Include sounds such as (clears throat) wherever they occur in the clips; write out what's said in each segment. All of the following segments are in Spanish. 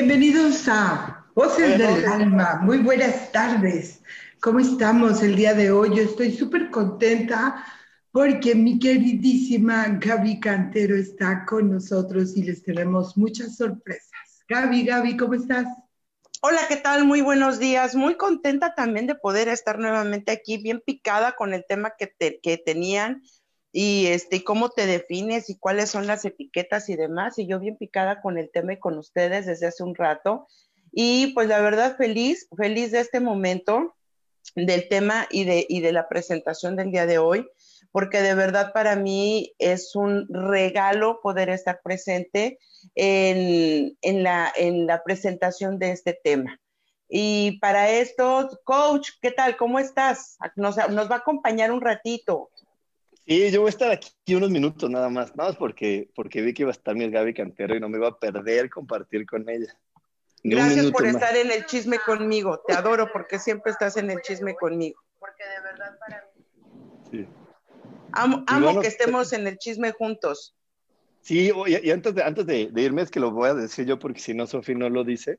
Bienvenidos a Voces del Alma. Muy buenas tardes. ¿Cómo estamos el día de hoy? Yo estoy súper contenta porque mi queridísima Gaby Cantero está con nosotros y les tenemos muchas sorpresas. Gaby, Gaby, ¿cómo estás? Hola, ¿qué tal? Muy buenos días. Muy contenta también de poder estar nuevamente aquí, bien picada con el tema que, que tenían y este, cómo te defines y cuáles son las etiquetas y demás. Y yo bien picada con el tema y con ustedes desde hace un rato. Y pues la verdad feliz, feliz de este momento, del tema y de, y de la presentación del día de hoy, porque de verdad para mí es un regalo poder estar presente en, en, la, en la presentación de este tema. Y para esto, coach, ¿qué tal? ¿Cómo estás? Nos, nos va a acompañar un ratito. Sí, yo voy a estar aquí unos minutos nada más, nada más porque, porque vi que iba a estar mi Gaby Cantero y no me iba a perder compartir con ella. Gracias por estar en el chisme conmigo, te adoro porque siempre estás en el chisme conmigo. Porque de verdad para mí. Sí. Amo, amo que estemos en el chisme juntos. Sí, y, antes, de, antes de, de, irme es que lo voy a decir yo porque si no, Sofía no lo dice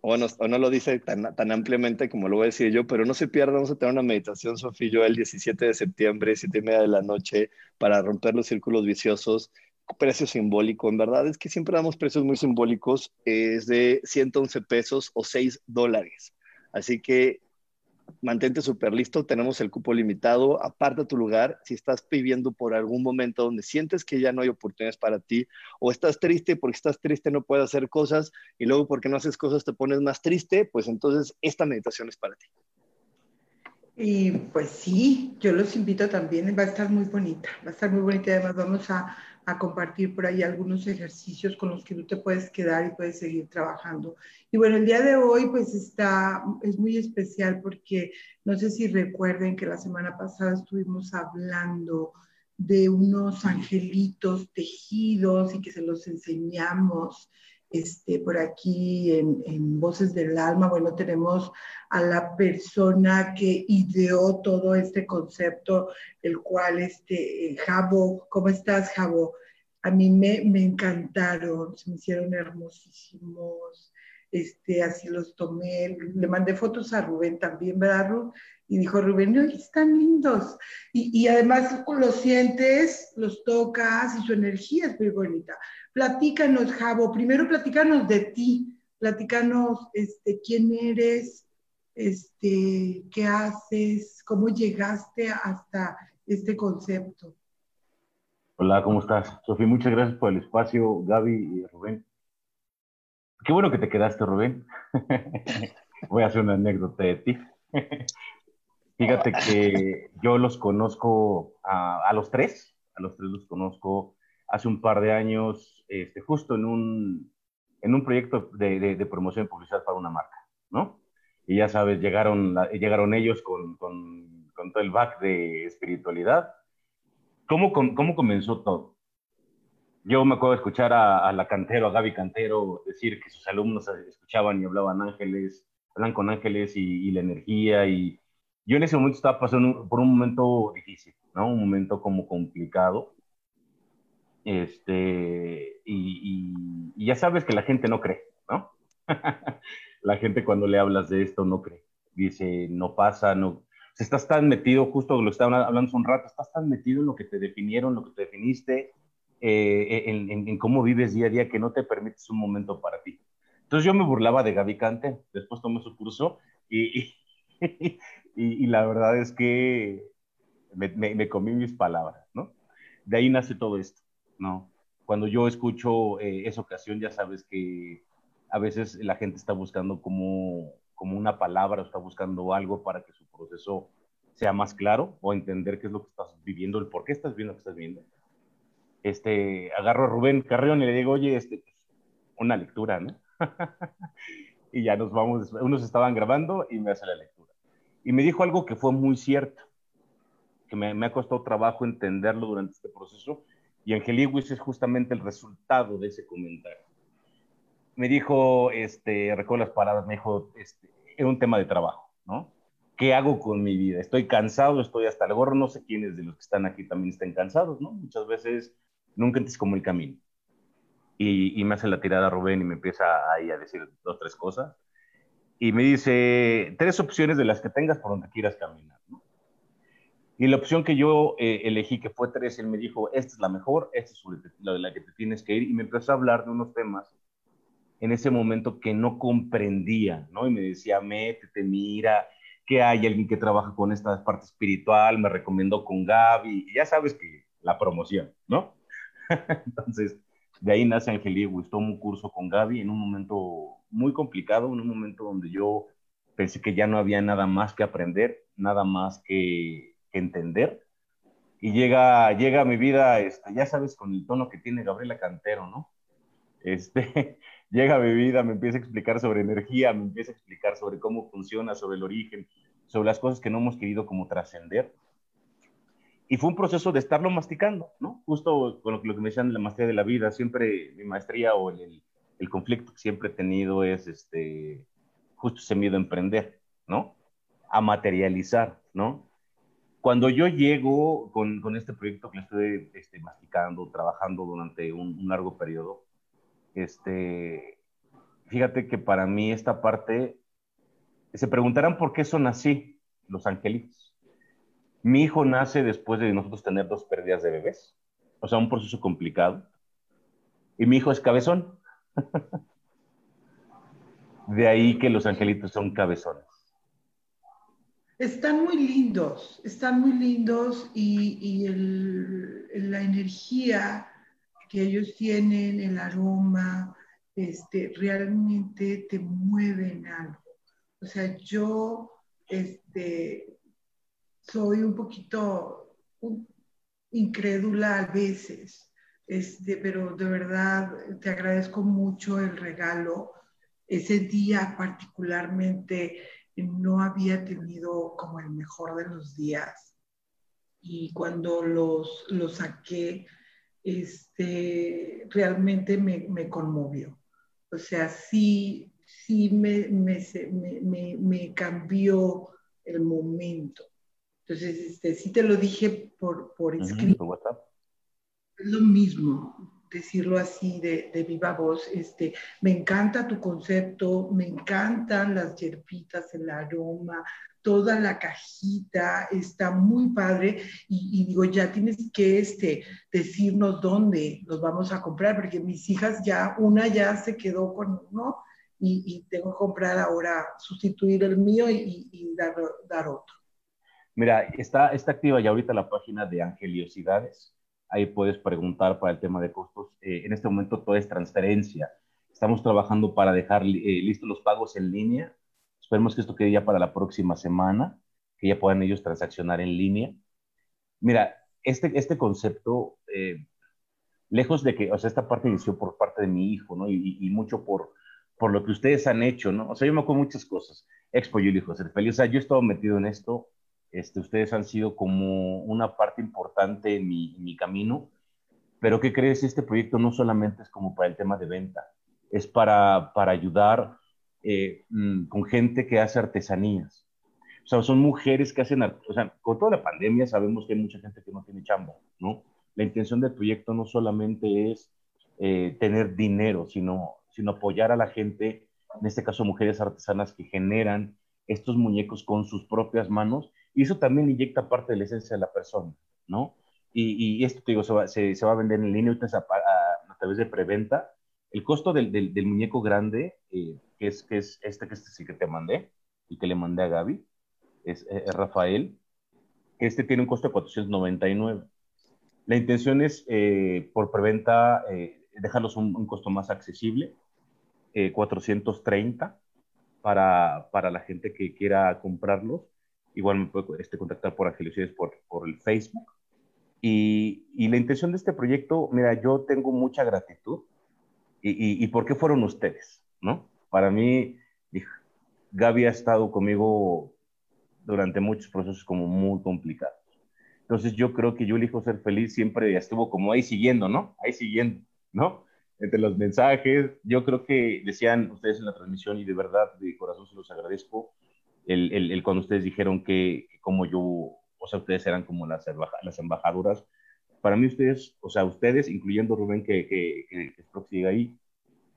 o no, no lo dice tan, tan, ampliamente como lo voy a decir yo, pero no se pierda, vamos a tener una meditación, Sofía y yo, el 17 de septiembre, 7 y media de la noche, para romper los círculos viciosos, precio simbólico, en verdad es que siempre damos precios muy simbólicos, es de 111 pesos o 6 dólares. Así que mantente súper listo, tenemos el cupo limitado, aparta tu lugar, si estás viviendo por algún momento donde sientes que ya no hay oportunidades para ti, o estás triste porque estás triste no puedes hacer cosas, y luego porque no haces cosas te pones más triste, pues entonces esta meditación es para ti. Y pues sí, yo los invito también, va a estar muy bonita, va a estar muy bonita, además vamos a a compartir por ahí algunos ejercicios con los que tú te puedes quedar y puedes seguir trabajando. Y bueno, el día de hoy pues está, es muy especial porque no sé si recuerden que la semana pasada estuvimos hablando de unos angelitos tejidos y que se los enseñamos este, por aquí en, Voces del Alma. Bueno, tenemos a la persona que ideó todo este concepto, el cual, este, Jabo, ¿cómo estás, Jabo? A mí me, me encantaron, se me hicieron hermosísimos, este, así los tomé, le mandé fotos a Rubén también, ¿verdad, Rubén? Y dijo Rubén, no, están lindos. Y, y además los sientes, los tocas y su energía es muy bonita. Platícanos, Javo, primero platícanos de ti, platícanos este, quién eres, este, qué haces, cómo llegaste hasta este concepto. Hola, ¿cómo estás? Sofía, muchas gracias por el espacio, Gaby y Rubén. Qué bueno que te quedaste, Rubén. (laughs) Voy a hacer una anécdota de ti. (laughs) Fíjate que yo los conozco a, a, los tres, a los tres los conozco hace un par de años este, justo en un, en un proyecto de, de, promoción y publicidad para una marca, ¿no? Y ya sabes, llegaron, llegaron ellos con, con, con todo el back de espiritualidad. ¿Cómo, ¿Cómo comenzó todo? Yo me acuerdo de escuchar a, a, la cantero, a Gaby Cantero, decir que sus alumnos escuchaban y hablaban ángeles, hablan con ángeles y, y la energía. Y yo en ese momento estaba pasando por un momento difícil, ¿no? Un momento como complicado este, y, ya sabes que la gente no cree, ¿no? (laughs) la gente cuando le hablas de esto no cree. Dice, no pasa, no. Estás tan metido, justo lo estaban hablando hace un rato, estás tan metido en lo que te definieron, lo que te definiste, eh, en, cómo vives día a día que no te permites un momento para ti. Entonces yo me burlaba de Gaby Cante, después tomé su curso y, y, (laughs) la verdad es que me, me, comí mis palabras, ¿no? De ahí nace todo esto, ¿no? Cuando yo escucho eh, esa ocasión, ya sabes que a veces la gente está buscando como, como una palabra, está buscando algo para que su proceso sea más claro o entender qué es lo que estás viviendo, el por qué estás viendo lo que estás viendo. Este, agarro a Rubén Carrión y le digo, oye, este, una lectura, (laughs) y ya nos vamos, unos estaban grabando y me hace la lectura. Y me dijo algo que fue muy cierto, que me, me ha costado trabajo entenderlo durante este proceso, y Angeliwis es justamente el resultado de ese comentario. Me dijo, este, recuerdo las palabras, me dijo, este, es un tema de trabajo, ¿no? ¿Qué hago con mi vida? Estoy cansado, estoy hasta el gorro, no sé quiénes de los que están aquí también estén cansados, ¿no? Muchas veces nunca entiendes como el camino y, me hace la tirada Rubén y me empieza ahí a decir dos, tres cosas. Y me dice, tres opciones de las que tengas por donde quieras caminar. Y la opción que yo eh, elegí, que fue tres, él me dijo, esta es la mejor, esta es la de la que te tienes que ir. Y me empezó a hablar de unos temas en ese momento que no comprendía, ¿no? Y me decía, métete, mira, que hay alguien que trabaja con esta parte espiritual, me recomendó con Gaby, y ya sabes que la promoción, ¿no? (laughs) Entonces, de ahí nace Angeliwis, tomo un curso con Gaby en un momento muy complicado, en un momento donde yo pensé que ya no había nada más que aprender, nada más que, entender. Y llega, llega a mi vida, este, ya sabes, con el tono que tiene Gabriela Cantero, ¿no? Este, (laughs) llega a mi vida, me empieza a explicar sobre energía, me empieza a explicar sobre cómo funciona, sobre el origen, sobre las cosas que no hemos querido como trascender y fue un proceso de estarlo masticando, ¿no? Justo con lo, que me decían de la maestría de la vida, siempre mi maestría o el, el, conflicto que siempre he tenido es este, justo ese miedo a emprender, ¿no? A materializar, ¿no? Cuando yo llego con, este proyecto que estoy este, masticando, trabajando durante un, un, largo periodo, este, fíjate que para mí esta parte, se preguntarán por qué son así los angelitos mi hijo nace después de nosotros tener dos pérdidas de bebés, o sea, un proceso complicado. Y mi hijo es cabezón. (laughs) de ahí que los angelitos son cabezones. Están muy lindos, están muy lindos y, la energía que ellos tienen, el aroma, este, realmente te mueven algo. O sea, yo, este, soy un poquito incrédula a veces, este, pero de verdad te agradezco mucho el regalo. Ese día particularmente no había tenido como el mejor de los días y cuando los, los saqué, este, realmente me, me, conmovió. O sea, sí, sí me, me, me, me cambió el momento. Entonces, este, sí te lo dije por, por escrito. Es lo mismo, decirlo así de, de, viva voz. Este, me encanta tu concepto, me encantan las hierbitas, el aroma, toda la cajita, está muy padre. Y, digo, ya tienes que este, decirnos dónde los vamos a comprar, porque mis hijas ya, una ya se quedó con uno y, tengo que comprar ahora, sustituir el mío y, y dar, dar otro. Mira, está, está activa ya ahorita la página de Angeliosidades. Ahí puedes preguntar para el tema de costos. Eh, en este momento todo es transferencia. Estamos trabajando para dejar eh, listos los pagos en línea. Esperemos que esto quede ya para la próxima semana, que ya puedan ellos transaccionar en línea. Mira, este, este concepto, eh, lejos de que, o sea, esta parte inició por parte de mi hijo, ¿no? Y, y, mucho por, por lo que ustedes han hecho, ¿no? O sea, yo me acuerdo muchas cosas. Expo yo hijo ser feliz. O sea, yo he estado metido en esto este, ustedes han sido como una parte importante en mi, camino, pero ¿qué crees? Este proyecto no solamente es como para el tema de venta, es para, para ayudar eh, mm, con gente que hace artesanías. O sea, son mujeres que hacen, o sea, con toda la pandemia sabemos que hay mucha gente que no tiene chamba, ¿no? La intención del proyecto no solamente es eh, tener dinero, sino, sino apoyar a la gente, en este caso mujeres artesanas que generan estos muñecos con sus propias manos y eso también inyecta parte de la esencia de la persona, ¿no? Y, y esto, te digo, se va, se, se va, a vender en línea a, a, través de preventa. El costo del, del, muñeco grande, eh, que, es, que es este que es el que te mandé y que le mandé a Gaby, es, es Rafael, este tiene un costo de 499. La intención es, eh, por preventa, eh, dejarlos un, un, costo más accesible, 430 para, para la gente que quiera comprarlos. Igual me puede este, contactar por Angelicides por, por el Facebook. Y, y, la intención de este proyecto, mira, yo tengo mucha gratitud. ¿Y, y, y por qué fueron ustedes? ¿no? Para mí, Gaby ha estado conmigo durante muchos procesos como muy complicados. Entonces yo creo que yo elijo ser feliz siempre estuvo como ahí siguiendo, ¿no? Ahí siguiendo, ¿no? entre los mensajes. Yo creo que decían ustedes en la transmisión y de verdad, de corazón se los agradezco, el, el, el cuando ustedes dijeron que, como yo, o sea, ustedes eran como las, las embajadoras. Para mí ustedes, o sea, ustedes, incluyendo Rubén, que, que, que, que sigue ahí,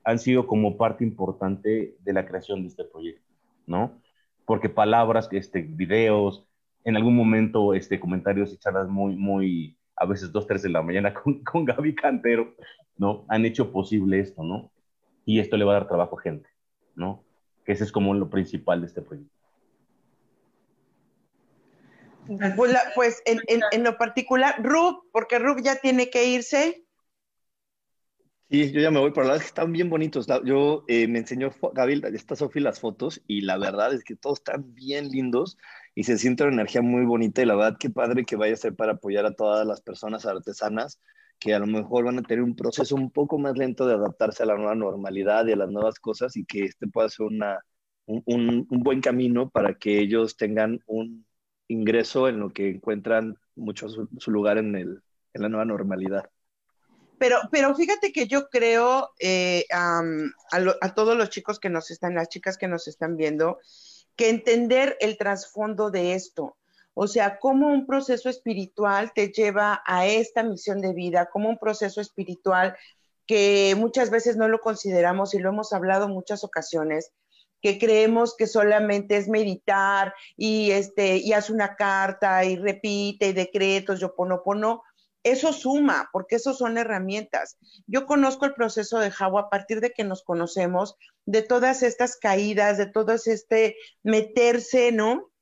han sido como parte importante de la creación de este proyecto, ¿no? Porque palabras, este, videos, en algún momento, este, comentarios y charlas muy, muy, a veces dos, tres de la mañana (laughs) con, con Gaby Cantero, ¿no? Han hecho posible esto, ¿no? Y esto le va a dar trabajo a gente, ¿no? Que ese es como lo principal de este proyecto. Pues, pues en, en, en, lo particular, Rub, porque Rub ya tiene que irse. Sí, yo ya me voy, pero la verdad es que están bien bonitos. Yo eh, me enseñó Gaby, esta Sofi las fotos y la verdad es que todos están bien lindos y se siente una energía muy bonita y la verdad qué padre que vaya a ser para apoyar a todas las personas artesanas que a lo mejor van a tener un proceso un poco más lento de adaptarse a la nueva normalidad y a las nuevas cosas y que este pueda ser una, un, un, un buen camino para que ellos tengan un ingreso en lo que encuentran mucho su, su lugar en, el, en la nueva normalidad. Pero, pero fíjate que yo creo eh, um, a, lo, a, todos los chicos que nos están, las chicas que nos están viendo, que entender el trasfondo de esto. O sea, cómo un proceso espiritual te lleva a esta misión de vida, como un proceso espiritual que muchas veces no lo consideramos y lo hemos hablado muchas ocasiones, que creemos que solamente es meditar y este y haz una carta y repite y decretos, yo pono pono, eso suma, porque eso son herramientas. Yo conozco el proceso de Jawa a partir de que nos conocemos, de todas estas caídas, de todo este meterse, ¿no?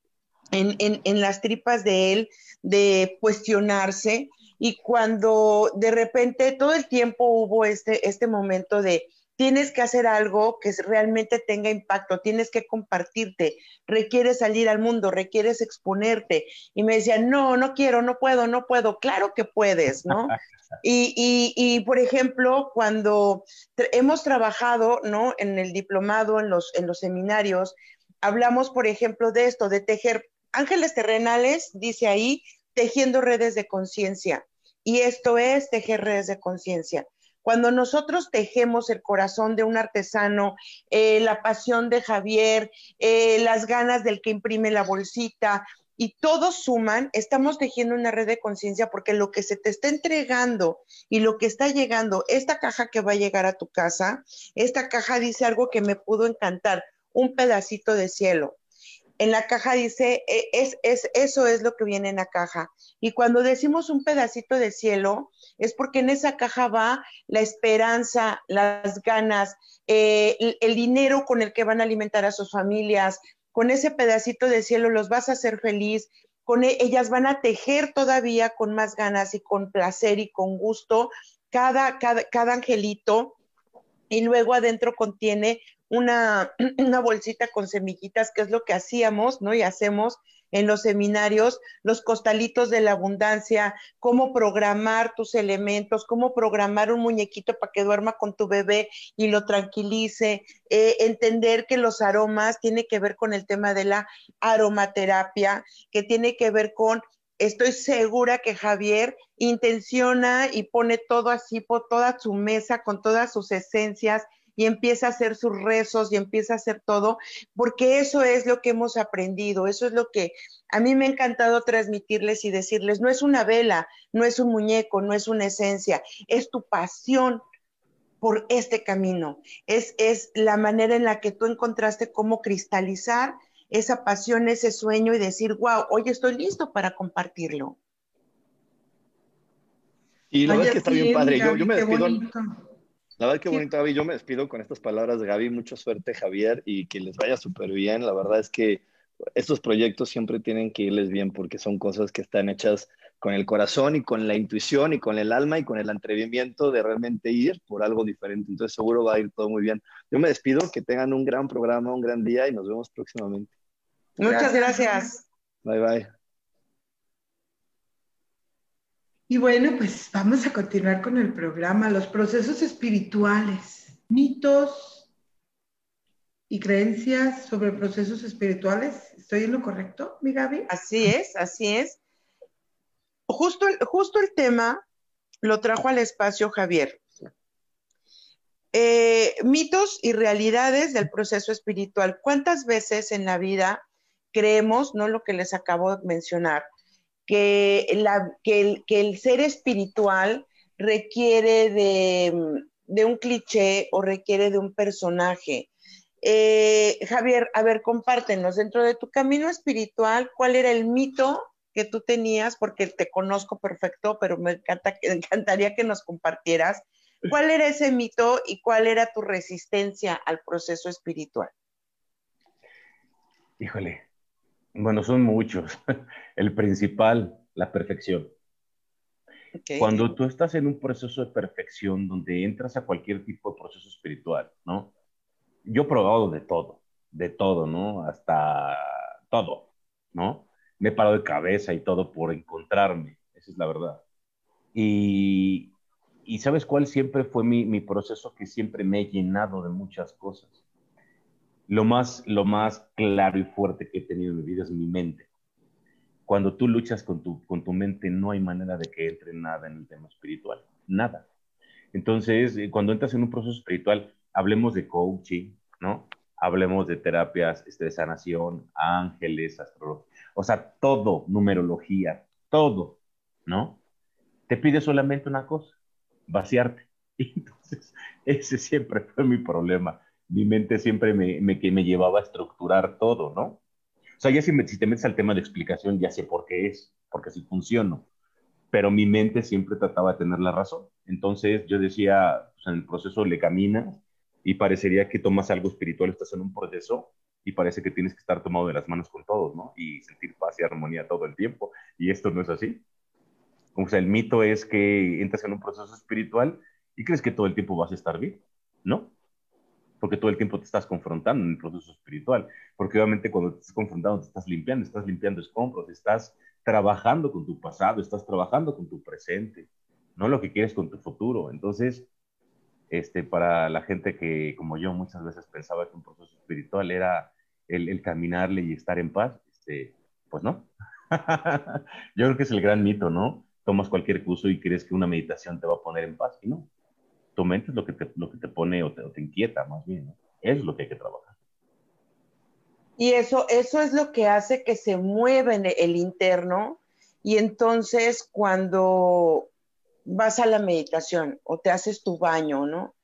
en, en, en las tripas de él, de cuestionarse, y cuando de repente todo el tiempo hubo este, este momento de tienes que hacer algo que realmente tenga impacto, tienes que compartirte, requieres salir al mundo, requieres exponerte. Y me decían, no, no quiero, no puedo, no puedo. Claro que puedes, ¿no? (laughs) y, y, y, por ejemplo, cuando hemos trabajado, ¿no? En el diplomado, en los, en los seminarios, hablamos, por ejemplo, de esto, de tejer Ángeles Terrenales dice ahí, tejiendo redes de conciencia. Y esto es tejer redes de conciencia. Cuando nosotros tejemos el corazón de un artesano, eh, la pasión de Javier, eh, las ganas del que imprime la bolsita, y todos suman, estamos tejiendo una red de conciencia porque lo que se te está entregando y lo que está llegando, esta caja que va a llegar a tu casa, esta caja dice algo que me pudo encantar, un pedacito de cielo en la caja dice, e, es, es, eso es lo que viene en la caja. Y cuando decimos un pedacito de cielo, es porque en esa caja va la esperanza, las ganas, eh, el, dinero con el que van a alimentar a sus familias. Con ese pedacito de cielo los vas a hacer feliz. Con e, ellas van a tejer todavía con más ganas y con placer y con gusto cada, cada, cada angelito. Y luego adentro contiene una, (clears throat) una bolsita con semillitas, que es lo que hacíamos, ¿no? Y hacemos en los seminarios, los costalitos de la abundancia, cómo programar tus elementos, cómo programar un muñequito para que duerma con tu bebé y lo tranquilice, eh, entender que los aromas tiene que ver con el tema de la aromaterapia, que tiene que ver con estoy segura que Javier intenciona y pone todo así por toda su mesa con todas sus esencias y empieza a hacer sus rezos y empieza a hacer todo, porque eso es lo que hemos aprendido, eso es lo que a mí me ha encantado transmitirles y decirles, no es una vela, no es un muñeco, no es una esencia, es tu pasión por este camino, es, es la manera en la que tú encontraste cómo cristalizar esa pasión, ese sueño y decir, wow, hoy estoy listo para compartirlo. Y la verdad es que está bien padre. Yo, yo me despido. La verdad que bonito, Gaby. Yo me despido con estas palabras de Gaby. Mucha suerte, Javier, y que les vaya súper bien. La verdad es que estos proyectos siempre tienen que irles bien porque son cosas que están hechas con el corazón y con la intuición y con el alma y con el atrevimiento de realmente ir por algo diferente. Entonces seguro va a ir todo muy bien. Yo me despido, que tengan un gran programa, un gran día y nos vemos próximamente. Muchas gracias. Bye bye. Y bueno, pues vamos a continuar con el programa, los procesos espirituales, mitos y creencias sobre procesos espirituales. ¿Estoy en lo correcto, mi Gaby? Así es, así es justo, justo el tema lo trajo al espacio Javier. Eh, mitos y realidades del proceso espiritual. ¿Cuántas veces en la vida creemos, no lo que les acabo de mencionar, que, el, ser espiritual requiere de, un cliché o requiere de un personaje? Eh, Javier, a ver, compártenos, dentro de tu camino espiritual, ¿cuál era el mito que tú tenías, porque te conozco perfecto, pero me, encanta, (laughs) me encantaría que nos compartieras cuál era ese mito y cuál era tu resistencia al proceso espiritual. Híjole, bueno, son muchos. (laughs) El principal, la perfección. Cuando tú estás en un proceso de perfección donde entras a cualquier tipo de proceso espiritual, ¿no? Yo he probado de todo, de todo, ¿no? Hasta todo, ¿no? me he parado de cabeza y todo por encontrarme, esa es la verdad. Y, y ¿sabes cuál siempre fue mi, mi, proceso que siempre me he llenado de muchas cosas? Lo más, lo más claro y fuerte que he tenido en mi vida es mi mente. Cuando tú luchas con tu, con tu mente, no hay manera de que entre nada en el tema espiritual, nada. Entonces, eh, cuando entras en un proceso espiritual, hablemos de coaching, ¿no? Hablemos de terapias este, de sanación, ángeles, astrología o sea, todo, numerología, todo, ¿no? Te pide solamente una cosa, vaciarte. (laughs) Entonces, ese siempre fue mi problema. Mi mente siempre me, me, me llevaba a estructurar todo, ¿no? O sea, ya si, si te metes al tema de explicación, ya sé por qué es, porque así funciono. Pero mi mente siempre trataba de tener la razón. Entonces yo decía, pues en el proceso le caminas y parecería que tomas algo espiritual, estás en un proceso y parece que tienes que estar tomado de las manos con todos, ¿no? Y sentir paz y armonía todo el tiempo. Y esto no es así. O sea, el mito es que entras en un proceso espiritual y crees que todo el tiempo vas a estar bien, ¿no? Porque todo el tiempo te estás confrontando en el proceso espiritual. Porque obviamente cuando te estás confrontando, te estás limpiando, estás limpiando escombros, estás trabajando con tu pasado, estás trabajando con tu presente, no lo que quieres con tu futuro. Entonces, este, para la gente que, como yo, muchas veces pensaba que un proceso espiritual era el, caminarle y estar en paz, este, pues no. (laughs) yo creo que es el gran mito, ¿no? Tomas cualquier curso y crees que una meditación te va a poner en paz, y no. Tu mente es lo que te, lo que te pone o te, inquieta, más bien, ¿no? Es lo que hay que trabajar. Y eso, eso es lo que hace que se mueva en el interno y entonces cuando vas a la meditación o te haces tu baño, ¿no?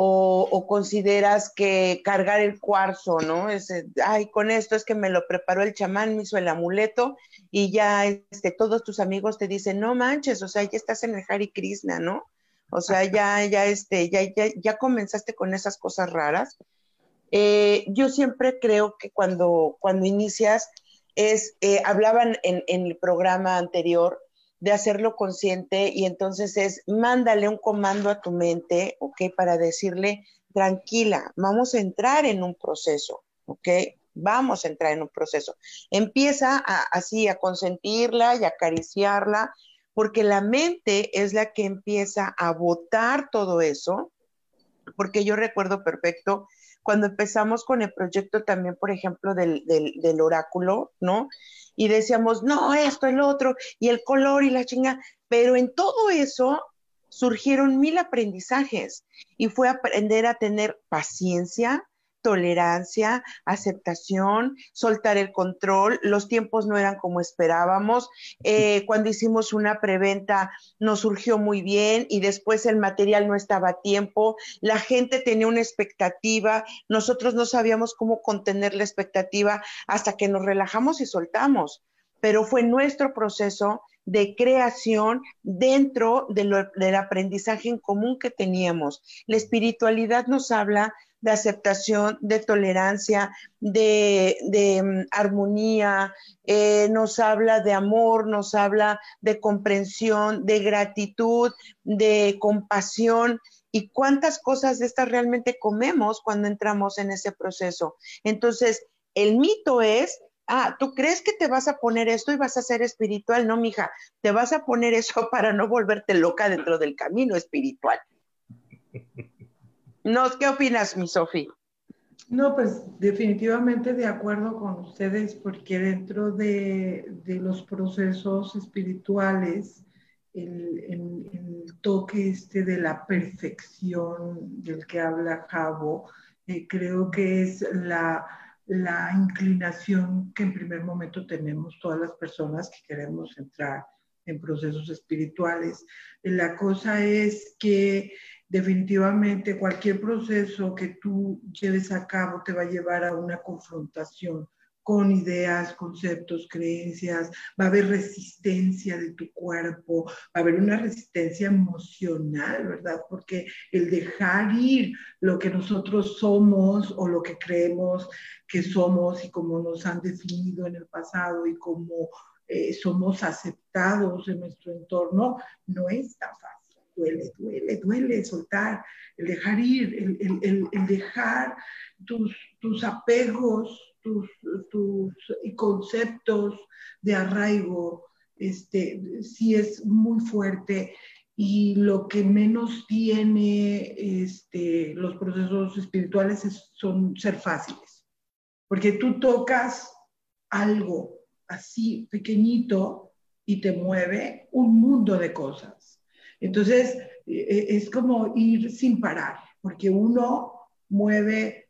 O, consideras que cargar el cuarzo, ¿no? Es, ay, con esto es que me lo preparó el chamán, me hizo el amuleto y ya este, todos tus amigos te dicen, no manches, o sea, ya estás en el Hari Krishna, ¿no? O sea, ya, ya, este, ya, ya, ya comenzaste con esas cosas raras. Eh, yo siempre creo que cuando, cuando inicias, es, eh, hablaban en, en el programa anterior de hacerlo consciente y entonces es, mándale un comando a tu mente, ¿ok? Para decirle, tranquila, vamos a entrar en un proceso, ¿ok? Vamos a entrar en un proceso. Empieza así a consentirla y acariciarla, porque la mente es la que empieza a votar todo eso, porque yo recuerdo perfecto cuando empezamos con el proyecto también, por ejemplo, del, del oráculo, ¿no? y decíamos, no, esto, el otro, y el color y la chinga, pero en todo eso surgieron mil aprendizajes y fue aprender a tener paciencia, tolerancia, aceptación, soltar el control. Los tiempos no eran como esperábamos. Eh, cuando hicimos una preventa nos surgió muy bien y después el material no estaba a tiempo. La gente tenía una expectativa. Nosotros no sabíamos cómo contener la expectativa hasta que nos relajamos y soltamos. Pero fue nuestro proceso de creación dentro del aprendizaje en común que teníamos. La espiritualidad nos habla de aceptación, de tolerancia, de, mm, armonía, eh, nos habla de amor, nos habla de comprensión, de gratitud, de compasión y cuántas cosas de estas realmente comemos cuando entramos en ese proceso. Entonces, el mito es, ah, ¿tú crees que te vas a poner esto y vas a ser espiritual? No, mija, te vas a poner eso (laughs) para no volverte loca dentro del camino espiritual. No, ¿qué opinas, mi Sofía? No, pues definitivamente de acuerdo con ustedes, porque dentro de, los procesos espirituales, el, toque este de la perfección del que habla Javo, eh, creo que es la, la inclinación que en primer momento tenemos todas las personas que queremos entrar en procesos espirituales. La cosa es que definitivamente cualquier proceso que tú lleves a cabo te va a llevar a una confrontación con ideas, conceptos, creencias, va a haber resistencia de tu cuerpo, va a haber una resistencia emocional, ¿verdad? Porque el dejar ir lo que nosotros somos o lo que creemos que somos y como nos han definido en el pasado y como eh, somos aceptados en nuestro entorno, no es tan fácil. Duele, duele, duele soltar, el dejar ir, el, el, dejar tus, tus apegos, tus, tus conceptos de arraigo, este, sí es muy fuerte y lo que menos tiene este, los procesos espirituales son ser fáciles, porque tú tocas algo así pequeñito y te mueve un mundo de cosas. Entonces, e, e, es como ir sin parar, porque uno mueve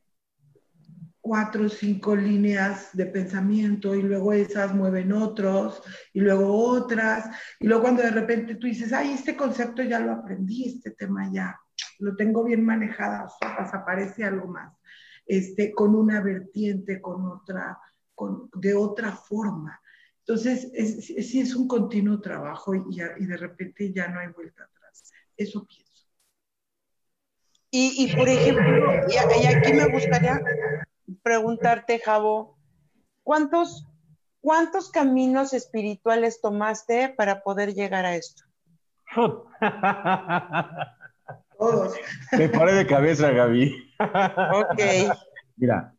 cuatro o cinco líneas de pensamiento y luego esas mueven otros y luego otras y luego cuando de repente tú dices, ay, este concepto ya lo aprendí, este tema ya lo tengo bien manejada, o aparece algo más, este, con una vertiente, con otra, de otra forma. Entonces, sí es un continuo trabajo y, de repente ya no hay vuelta atrás. Eso pienso. Y, por ejemplo, y, aquí me gustaría preguntarte, Javo, ¿cuántos, ¿cuántos caminos espirituales tomaste para poder llegar a esto? Todos. Me pare de cabeza, Gaby. ok. Mira,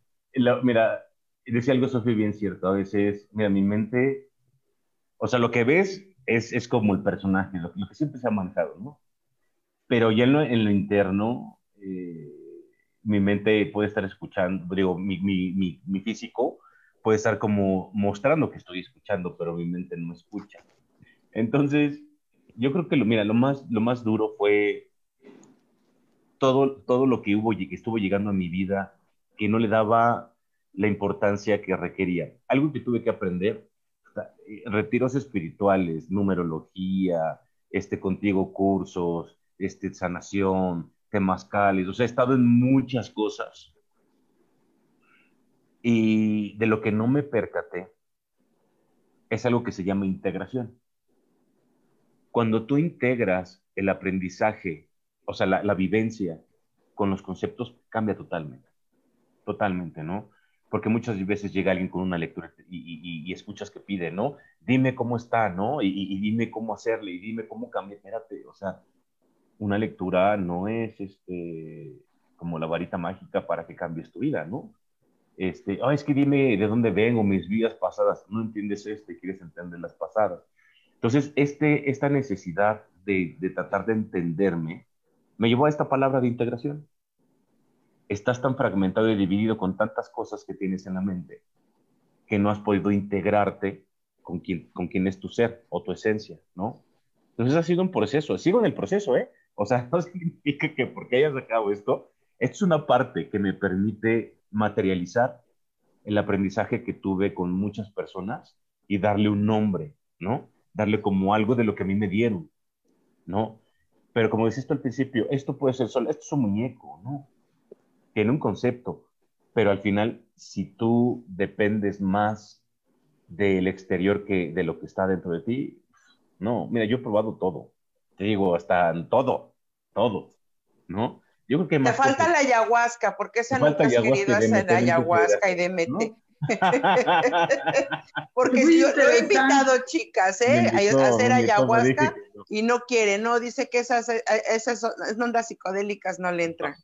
mira, decía algo, Sofía, bien cierto. A veces, mira, mi mente, o sea, lo que ves es, es como el personaje, lo, que siempre se ha manejado, ¿no? Pero ya en lo, interno, eh, mi mente puede estar escuchando, digo, mi, mi, mi, físico puede estar como mostrando que estoy escuchando, pero mi mente no escucha. Entonces, yo creo que lo, mira, lo más, lo más duro fue todo, todo lo que hubo que estuvo llegando a mi vida, que no le daba la importancia que requería. Algo que tuve que aprender, retiros espirituales, numerología, este contigo cursos, este sanación, temas cálidos, o sea, he estado en muchas cosas. Y de lo que no me percaté es algo que se llama integración. Cuando tú integras el aprendizaje, o sea, la, la vivencia con los conceptos, cambia totalmente. Totalmente, ¿no? Porque muchas veces llega alguien con una lectura y, escuchas que pide, ¿no? Dime cómo está, ¿no? Y, dime cómo hacerle, y dime cómo cambiar. Espérate, o sea, una lectura no es este, como la varita mágica para que cambies tu vida, ¿no? Este, oh, es que dime de dónde vengo, mis vidas pasadas. No entiendes esto y quieres entender las pasadas. Entonces, este, esta necesidad de, de tratar de entenderme me llevó a esta palabra de integración estás tan fragmentado y dividido con tantas cosas que tienes en la mente que no has podido integrarte con quien, con quien es tu ser o tu esencia, ¿no? Entonces ha sido un proceso, sigo en el proceso, ¿eh? O sea, (laughs) no significa que porque hayas sacado esto, esto es una parte que me permite materializar el aprendizaje que tuve con muchas personas y darle un nombre, ¿no? Darle como algo de lo que a mí me dieron, ¿no? Pero como decís tú al principio, esto puede ser solo, esto es un muñeco, ¿no? Tiene un concepto, pero al final, si tú dependes más del exterior que de lo que está dentro de ti, No, mira, yo he probado todo. Te digo, hasta todo, todo, ¿no? Yo creo que Te falta la ayahuasca, porque esa nunca has querido hacer ayahuasca y DMT. (laughs) Porque yo lo he invitado chicas, ¿eh? a hacer ayahuasca y no quiere, no, dice que esas, eh, esas ondas psicodélicas no le entran.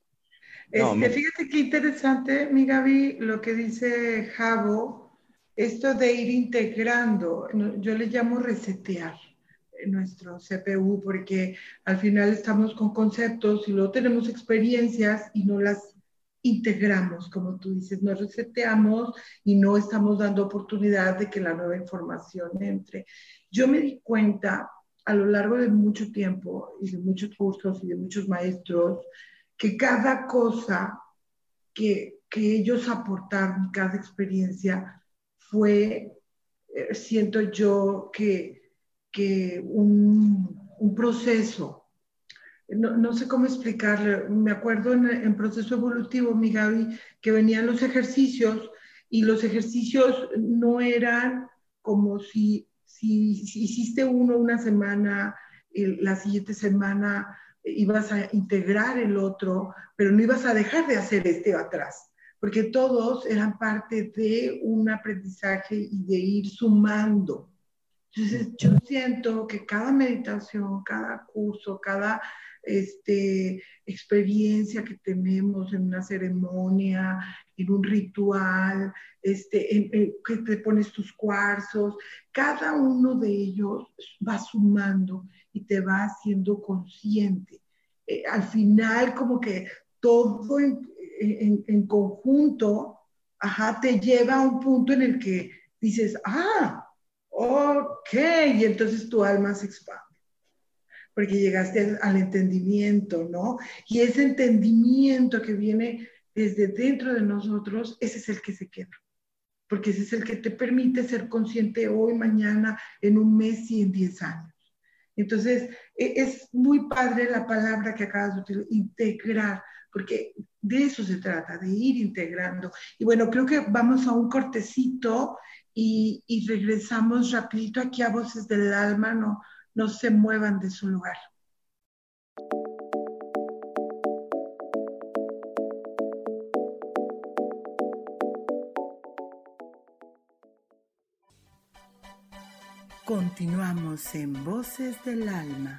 Este, fíjate qué interesante, mi Gaby, lo que dice Javo, esto de ir integrando, yo le llamo resetear nuestro CPU porque al final estamos con conceptos y luego tenemos experiencias y no las integramos, como tú dices, nos reseteamos y no estamos dando oportunidad de que la nueva información entre. Yo me di cuenta a lo largo de mucho tiempo y de muchos cursos y de muchos maestros que cada cosa que, que ellos aportaron, cada experiencia fue, eh, siento yo, que, que un, un proceso. No, sé cómo explicarle, me acuerdo en, proceso evolutivo, mi Gaby, que venían los ejercicios y los ejercicios no eran como si, si, hiciste uno una semana, la siguiente semana ibas a integrar el otro, pero no ibas a dejar de hacer este atrás, porque todos eran parte de un aprendizaje y de ir sumando. Entonces, yo siento que cada meditación, cada curso, cada este, experiencia que tenemos en una ceremonia, en un ritual, este, que te pones tus cuarzos, cada uno de ellos va sumando y te va haciendo consciente. Eh, al final, como que todo en, conjunto, ajá, te lleva a un punto en el que dices, ah, ok, y entonces tu alma se expande porque llegaste al entendimiento, ¿no? Y ese entendimiento que viene desde dentro de nosotros, ese es el que se queda, porque ese es el que te permite ser consciente hoy, mañana, en un mes y en diez años. Entonces, e, es muy padre la palabra que acabas de utilizar, integrar, porque de eso se trata, de ir integrando. Y bueno, creo que vamos a un cortecito y, y regresamos rapidito aquí a Voces del Alma, ¿no? No se muevan de su lugar. Continuamos en Voces del Alma.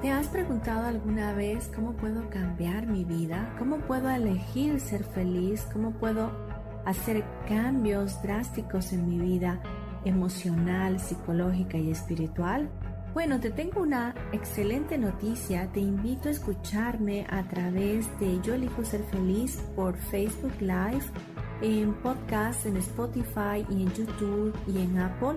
¿Te has preguntado alguna vez cómo puedo cambiar mi vida? ¿Cómo puedo elegir ser feliz? ¿Cómo puedo hacer cambios drásticos en mi vida emocional, psicológica y espiritual? Bueno, te tengo una excelente noticia. Te invito a escucharme a través de Yo elijo ser feliz por Facebook Live, en podcast, en Spotify y en YouTube y en Apple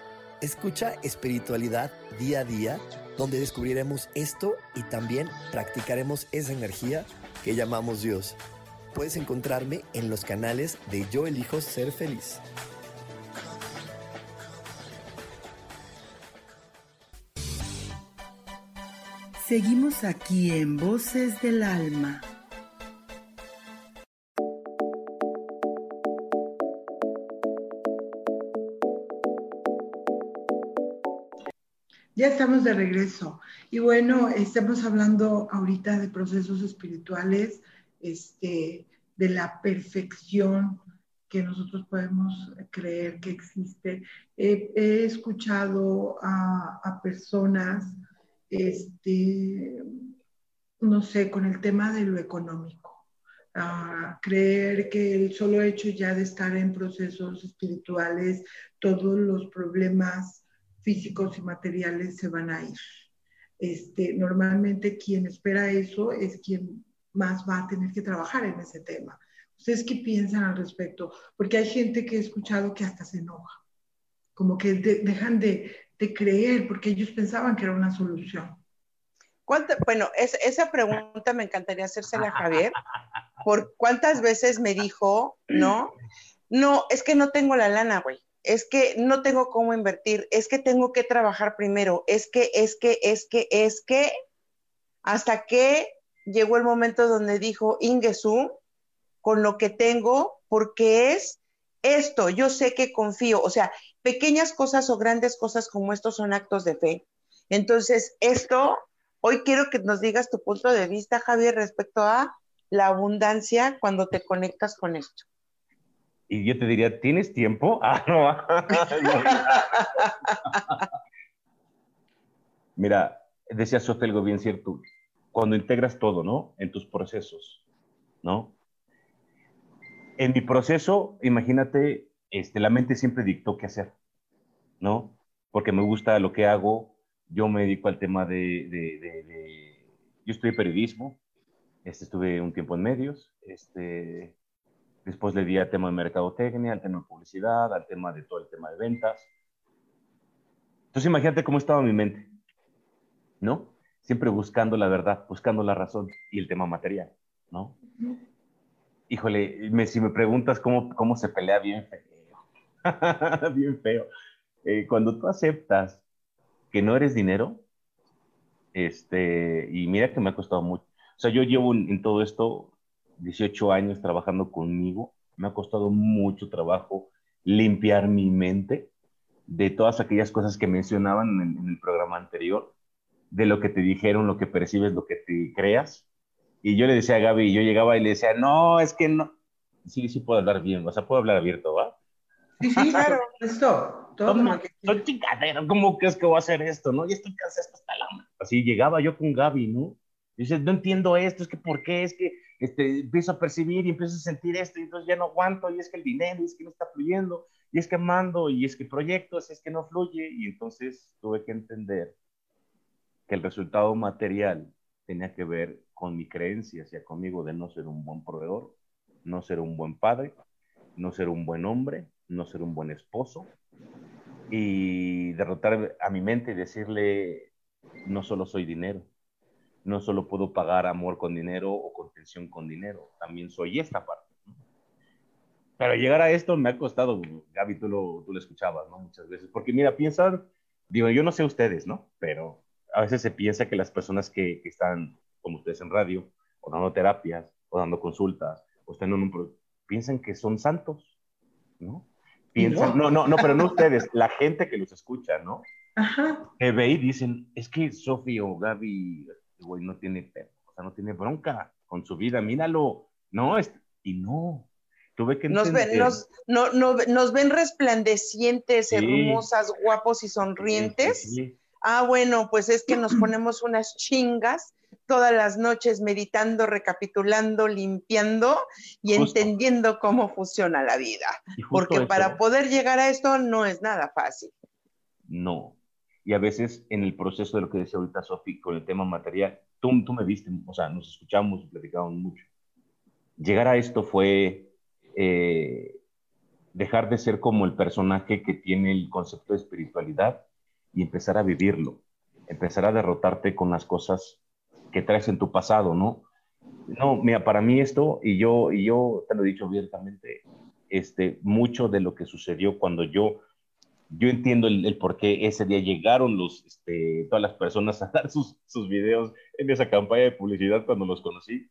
Escucha espiritualidad día a día, donde descubriremos esto y también practicaremos esa energía que llamamos Dios. Puedes encontrarme en los canales de Yo elijo ser feliz. Seguimos aquí en Voces del Alma. Ya estamos de regreso. Y bueno, estamos hablando ahorita de procesos espirituales, este, de la perfección que nosotros podemos creer que existe. he escuchado a, a, personas, este, no sé, con el tema de lo económico, a creer que el solo hecho ya de estar en procesos espirituales, todos los problemas físicos y materiales se van a ir. Este, normalmente quien espera eso es quien más va a tener que trabajar en ese tema. ¿Ustedes qué piensan al respecto? Porque hay gente que he escuchado que hasta se enoja, como que dejan de, creer porque ellos pensaban que era una solución. Bueno, esa pregunta me encantaría hacérsela a Javier, por cuántas veces me dijo, ¿no? No, es que no tengo la lana, güey. Es que no tengo cómo invertir, es que tengo que trabajar primero, es que, es que, es que, es que, hasta que llegó el momento donde dijo, Ingesu, con lo que tengo, porque es esto, yo sé que confío, o sea, pequeñas cosas o grandes cosas como estos son actos de fe. Entonces, esto, hoy quiero que nos digas tu punto de vista, Javier, respecto a la abundancia cuando te conectas con esto. Y yo te diría, ¿tienes tiempo? (laughs) Ah, no. (laughs) Mira, decía Sotelgo bien cierto, cuando integras todo, ¿no? En tus procesos, ¿no? En mi proceso, imagínate, este, la mente siempre dictó qué hacer, ¿no? Porque me gusta lo que hago, yo me dedico al tema de, de, de, yo estudié periodismo, este, estuve un tiempo en medios, este, después le di al tema de mercadotecnia, al tema de publicidad, al tema de todo el tema de ventas. Entonces imagínate cómo estaba mi mente, ¿no? siempre buscando la verdad, buscando la razón y el tema material, ¿no? Híjole, me, si me preguntas cómo, cómo se pelea bien feo, (laughs) bien feo. Eh, cuando tú aceptas que no eres dinero, este, y mira que me ha costado mucho. O sea, yo llevo en, todo esto 18 años trabajando conmigo, me ha costado mucho trabajo limpiar mi mente de todas aquellas cosas que mencionaban en el programa anterior, de lo que te dijeron, lo que percibes, lo que te creas. Y yo le decía a Gaby, yo llegaba y le decía, no, es que no. Sí, sí puedo hablar bien, o sea, puedo hablar abierto, ¿va? Sí, sí, claro, esto, todo lo que... Soy chingadero, ¿cómo crees que voy a hacer esto, no? Y estoy cansado hasta la Así llegaba yo con Gaby, ¿no? Y dices, no entiendo esto, es que ¿por qué? Es que este, empiezo a percibir y empiezo a sentir esto, y entonces ya no aguanto, y es que el dinero, y es que no está fluyendo, y es que mando, y es que proyectos, y es que no fluye, y entonces tuve que entender que el resultado material tenía que ver con mi creencia hacia conmigo de no ser un buen proveedor, no ser un buen padre, no ser un buen hombre, no ser un buen esposo, y derrotar a mi mente y decirle, no solo soy dinero, no solo puedo pagar amor con dinero o contención con dinero, también soy esta parte. Pero llegar a esto me ha costado, Gaby, tú lo, tú lo escuchabas, ¿no? Muchas veces, porque mira, piensan, digo, yo no sé ustedes, ¿no? Pero a veces se piensa que las personas que, están, como ustedes en radio, o dando terapias, o dando consultas, o están en un... piensan que son santos, ¿no? Piensan, no, no, no, pero no ustedes, la gente que los escucha, ¿no? Ajá. Que ve y dicen, es que Sofía o Gaby, güey, no tiene, o sea, no tiene bronca con su vida, míralo, ¿no? y no, tuve que nos ven, nos, no, no, nos ven resplandecientes, hermosas, guapos y sonrientes. sí, Ah, bueno, pues es que nos ponemos unas chingas todas las noches meditando, recapitulando, limpiando y entendiendo cómo funciona la vida. Porque para poder llegar a esto no es nada fácil. No. Y a veces en el proceso de lo que decía ahorita Sofi con el tema material, tú, tú me viste, o sea, nos escuchamos platicamos mucho. Llegar a esto fue eh, dejar de ser como el personaje que tiene el concepto de espiritualidad y empezar a vivirlo, empezar a derrotarte con las cosas que traes en tu pasado, ¿no? No, mira, para mí esto, y yo, y yo te lo he dicho abiertamente, este, mucho de lo que sucedió cuando yo, yo entiendo el, por qué ese día llegaron los, este, todas las personas a (laughs) dar sus, sus videos en esa campaña de publicidad cuando los conocí.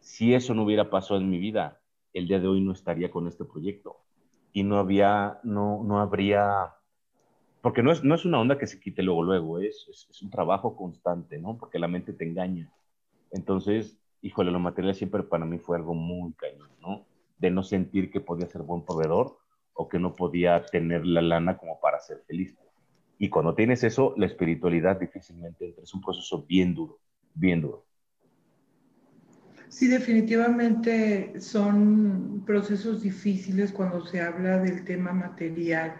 Si eso no hubiera pasado en mi vida, el día de hoy no estaría con este proyecto y no había, no, no habría porque no es, no es una onda que se quite luego, luego, es, es, un trabajo constante, ¿no? Porque la mente te engaña. Entonces, híjole, lo material siempre para mí fue algo muy cañón, ¿no? de no sentir que podía ser buen proveedor o que no podía tener la lana como para ser feliz. Y cuando tienes eso, la espiritualidad difícilmente entra. Es un proceso bien duro, bien duro. Sí, definitivamente son procesos difíciles cuando se habla del tema material,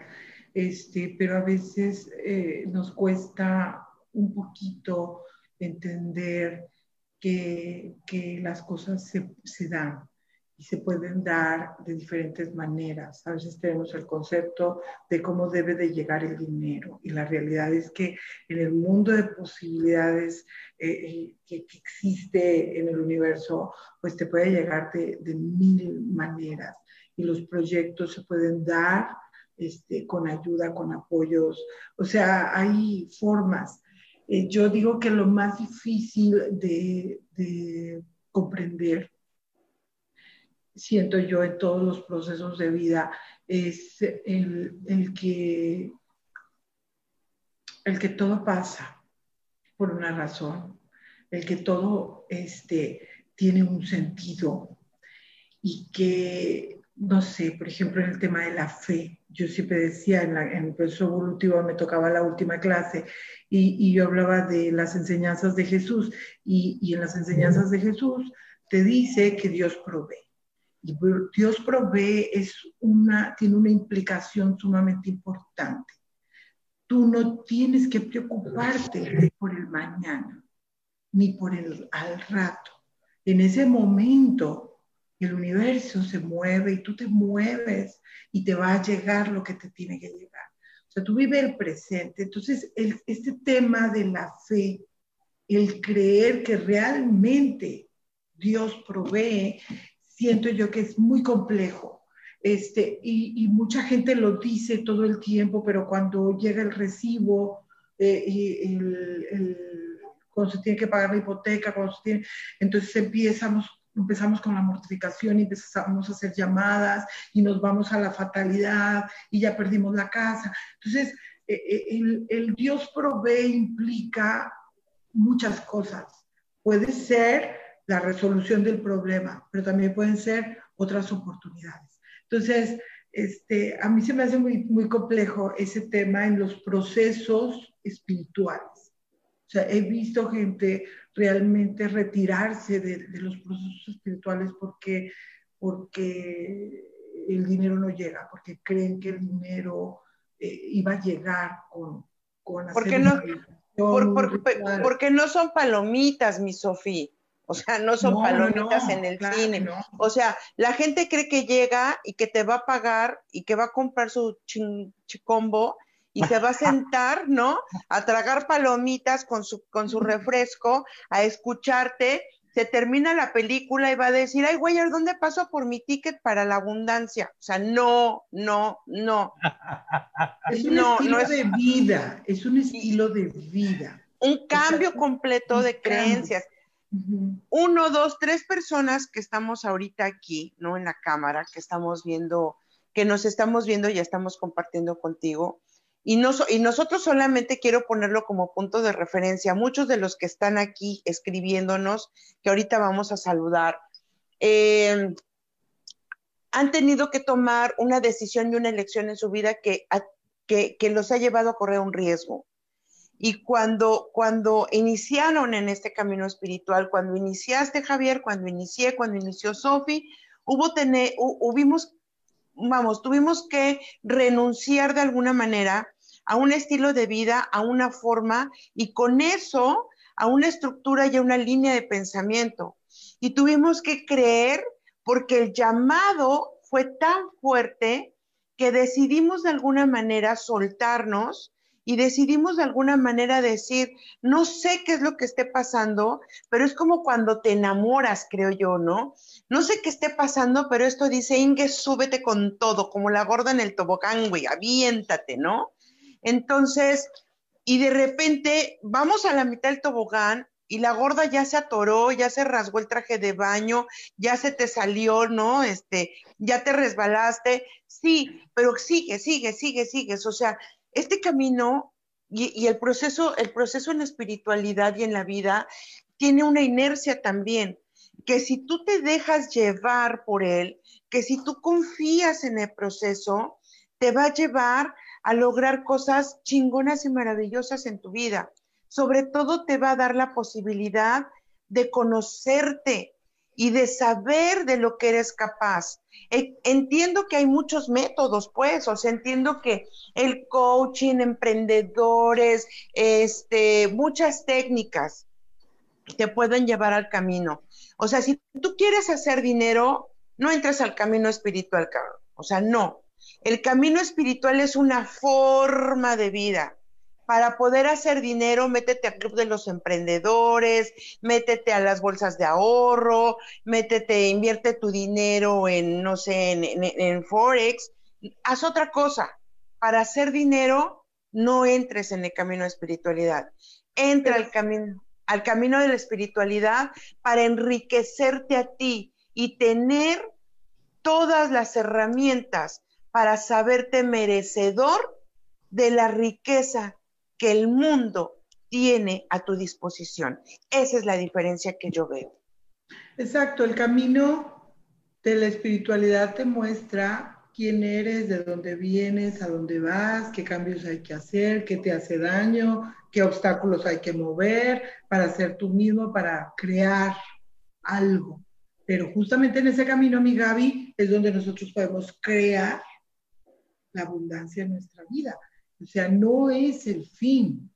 este, pero a veces eh, nos cuesta un poquito entender que, que las cosas se, se dan y se pueden dar de diferentes maneras. A veces tenemos el concepto de cómo debe de llegar el dinero y la realidad es que en el mundo de posibilidades eh, eh, que, existe en el universo, pues te puede llegar de, de, mil maneras y los proyectos se pueden dar este, con ayuda, con apoyos. O sea, hay formas. Eh, yo digo que lo más difícil de, de comprender siento yo en todos los procesos de vida es el, que, el que todo pasa por una razón, el que todo este, tiene un sentido y que, no sé, por ejemplo, en el tema de la fe, yo siempre decía, en, el proceso evolutivo me tocaba la última clase y, yo hablaba de las enseñanzas de Jesús y, y en las enseñanzas de Jesús te dice que Dios provee Dios provee es una, tiene una implicación sumamente importante. Tú no tienes que preocuparte por el mañana, ni por el al rato. En ese momento, el universo se mueve y tú te mueves y te va a llegar lo que te tiene que llegar. O sea, tú vives el presente. Entonces, este tema de la fe, el creer que realmente Dios provee, siento yo que es muy complejo. Este, y, mucha gente lo dice todo el tiempo, pero cuando llega el recibo, eh, y el, cuando se tiene que pagar la hipoteca, cuando se tiene, entonces empezamos, empezamos con la mortificación y empezamos a hacer llamadas y nos vamos a la fatalidad y ya perdimos la casa. Entonces, eh, eh, el, el Dios provee implica muchas cosas. Puede ser la resolución del problema, pero también pueden ser otras oportunidades. Entonces, este, a mí se me hace muy, muy complejo ese tema en los procesos espirituales. O sea, he visto gente realmente retirarse de, los procesos espirituales porque, porque el dinero no llega, porque creen que el dinero eh, iba a llegar con... con porque no, porque no son palomitas, mi Sofía. O sea, no son palomitas en el cine. O sea, la gente cree que llega y que te va a pagar y que va a comprar su chicombo y se va a sentar, ¿no? A tragar palomitas con su, con su refresco, a escucharte. Se termina la película y va a decir, ay, güey, ¿dónde paso por mi ticket para la abundancia? O sea, no, no, no. (laughs) Es un estilo de vida, es un estilo de vida. Un cambio completo de creencias. Uno, dos, tres personas que estamos ahorita aquí, ¿no? En la cámara, que estamos viendo, que nos estamos viendo y estamos compartiendo contigo. Y, no, nosotros solamente quiero ponerlo como punto de referencia. Muchos de los que están aquí escribiéndonos, que ahorita vamos a saludar, eh, han tenido que tomar una decisión y una elección en su vida que, que los ha llevado a correr un riesgo. Y cuando, cuando iniciaron en este camino espiritual, cuando iniciaste Javier, cuando inicié, cuando inició Sofi, hubo tener, hubimos, vamos, tuvimos que renunciar de alguna manera a un estilo de vida, a una forma y con eso a una estructura y a una línea de pensamiento. Y tuvimos que creer porque el llamado fue tan fuerte que decidimos de alguna manera soltarnos y decidimos de alguna manera decir, no sé qué es lo que esté pasando, pero es como cuando te enamoras, creo yo, ¿no? No sé qué esté pasando, pero esto dice, Inge, súbete con todo, como la gorda en el tobogán, güey, aviéntate, ¿no? Entonces, y de repente vamos a la mitad del tobogán y la gorda ya se atoró, ya se rasgó el traje de baño, ya se te salió, ¿no? Este, ya te resbalaste. Sí, pero sigue, sigue, sigue, sigues. O sea, este camino y, el proceso, el proceso en la espiritualidad y en la vida tiene una inercia también. que si tú te dejas llevar por él, que si tú confías en el proceso, te va a llevar a lograr cosas chingonas y maravillosas en tu vida. Sobre todo te va a dar la posibilidad de conocerte y de saber de lo que eres capaz. E, entiendo que hay muchos métodos, pues, o sea, entiendo que el coaching, emprendedores, este, muchas técnicas te pueden llevar al camino. O sea, si tú quieres hacer dinero, no entres al camino espiritual, cabrón. O sea, no. El camino espiritual es una forma de vida. Para poder hacer dinero, métete al club de los emprendedores, métete a las bolsas de ahorro, métete, invierte tu dinero en, no sé, en, Forex. Haz otra cosa. Para hacer dinero, no entres en el camino de espiritualidad. Entra al camino, al camino de la espiritualidad para enriquecerte a ti y tener todas las herramientas para saberte merecedor de la riqueza que el mundo tiene a tu disposición. Esa es la diferencia que yo veo. Exacto, el camino de la espiritualidad te muestra quién eres, de dónde vienes, a dónde vas, qué cambios hay que hacer, qué te hace daño, qué obstáculos hay que mover para ser tú mismo, para crear algo. Pero justamente en ese camino, mi Gaby, es donde nosotros podemos crear la abundancia en nuestra vida. O sea, no es el fin,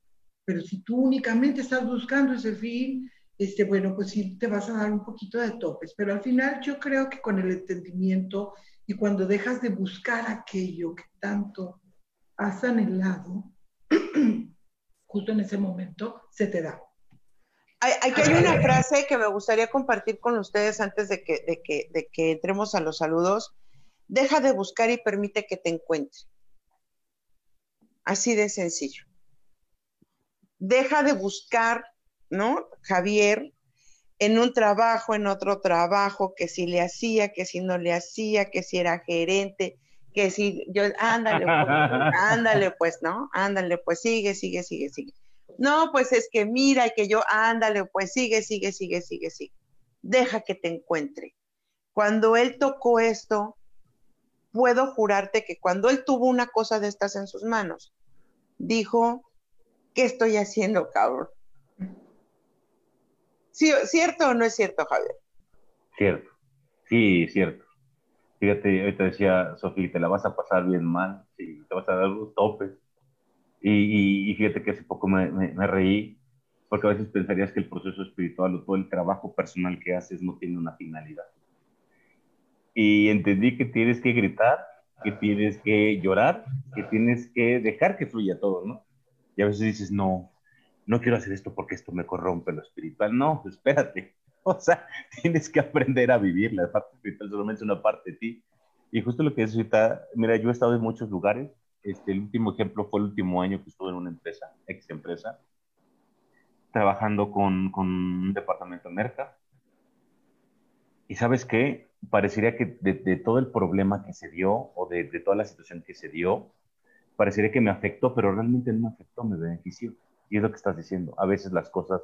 pero si tú únicamente estás buscando ese fin, este, bueno, pues sí te vas a dar un poquito de topes, pero al final yo creo que con el entendimiento y cuando dejas de buscar aquello que tanto has anhelado, (clears throat) justo en ese momento se te da. Aquí hay una frase que me gustaría compartir con ustedes antes de que, de que, de que entremos a los saludos. Deja de buscar y permite que te encuentre. Así de sencillo. Deja de buscar, ¿no? Javier, en un trabajo, en otro trabajo, que si le hacía, que si no le hacía, que si era gerente, que si yo, ándale, pues, (laughs) ándale, pues, ¿no? Ándale, pues sigue, sigue, sigue, sigue. No, pues es que mira, que yo, ándale, pues sigue, sigue, sigue, sigue, sigue. Deja que te encuentre. Cuando él tocó esto, puedo jurarte que cuando él tuvo una cosa de estas en sus manos, dijo, ¿qué estoy haciendo, cabrón? ¿Cierto o no es cierto, Javier? Cierto, sí, cierto. Fíjate, ahorita decía Sofía, te la vas a pasar bien mal, sí, te vas a dar un tope. Y, y, fíjate que hace poco me, me, reí, porque a veces pensarías que el proceso espiritual o todo el trabajo personal que haces no tiene una finalidad y entendí que tienes que gritar, que tienes que llorar, que tienes que dejar que fluya todo, ¿no? Y a veces dices, no, no quiero hacer esto porque esto me corrompe lo espiritual. No, (laughs) espérate. O sea, tienes que aprender a vivir. La parte espiritual solamente es una parte de ti. Y justo lo que es ahorita, mira, yo he estado en muchos lugares. Este, el último ejemplo fue el último año que estuve en una empresa, ex empresa, trabajando con, con un departamento de merca. Y sabes qué? Parecería que de, todo el problema que se dio o de, toda la situación que se dio, parecería que me afectó, pero realmente no me afectó, me benefició. Y es lo que estás diciendo. A veces las cosas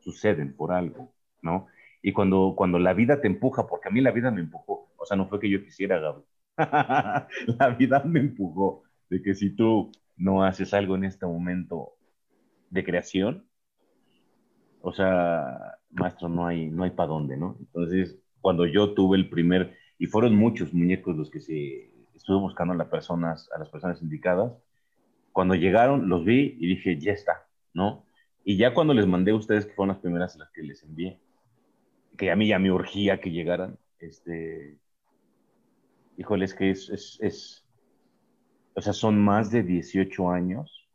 suceden por algo, ¿no? Y cuando, cuando la vida te empuja, porque a mí la vida me empujó, o sea, no fue que yo quisiera, Gaby. (laughs) la vida me empujó de que si tú no haces algo en este momento de creación, o sea, maestro, no hay, no hay para dónde, ¿no? Entonces, cuando yo tuve el primer, y fueron muchos muñecos los que se estuve buscando a las personas, a las personas indicadas, cuando llegaron los vi y dije, ya está, ¿no? Y ya cuando les mandé a ustedes, que fueron las primeras las que les envié, que a mí ya me urgía que llegaran, este, híjoles, que es, es, es, o sea, son más de 18 años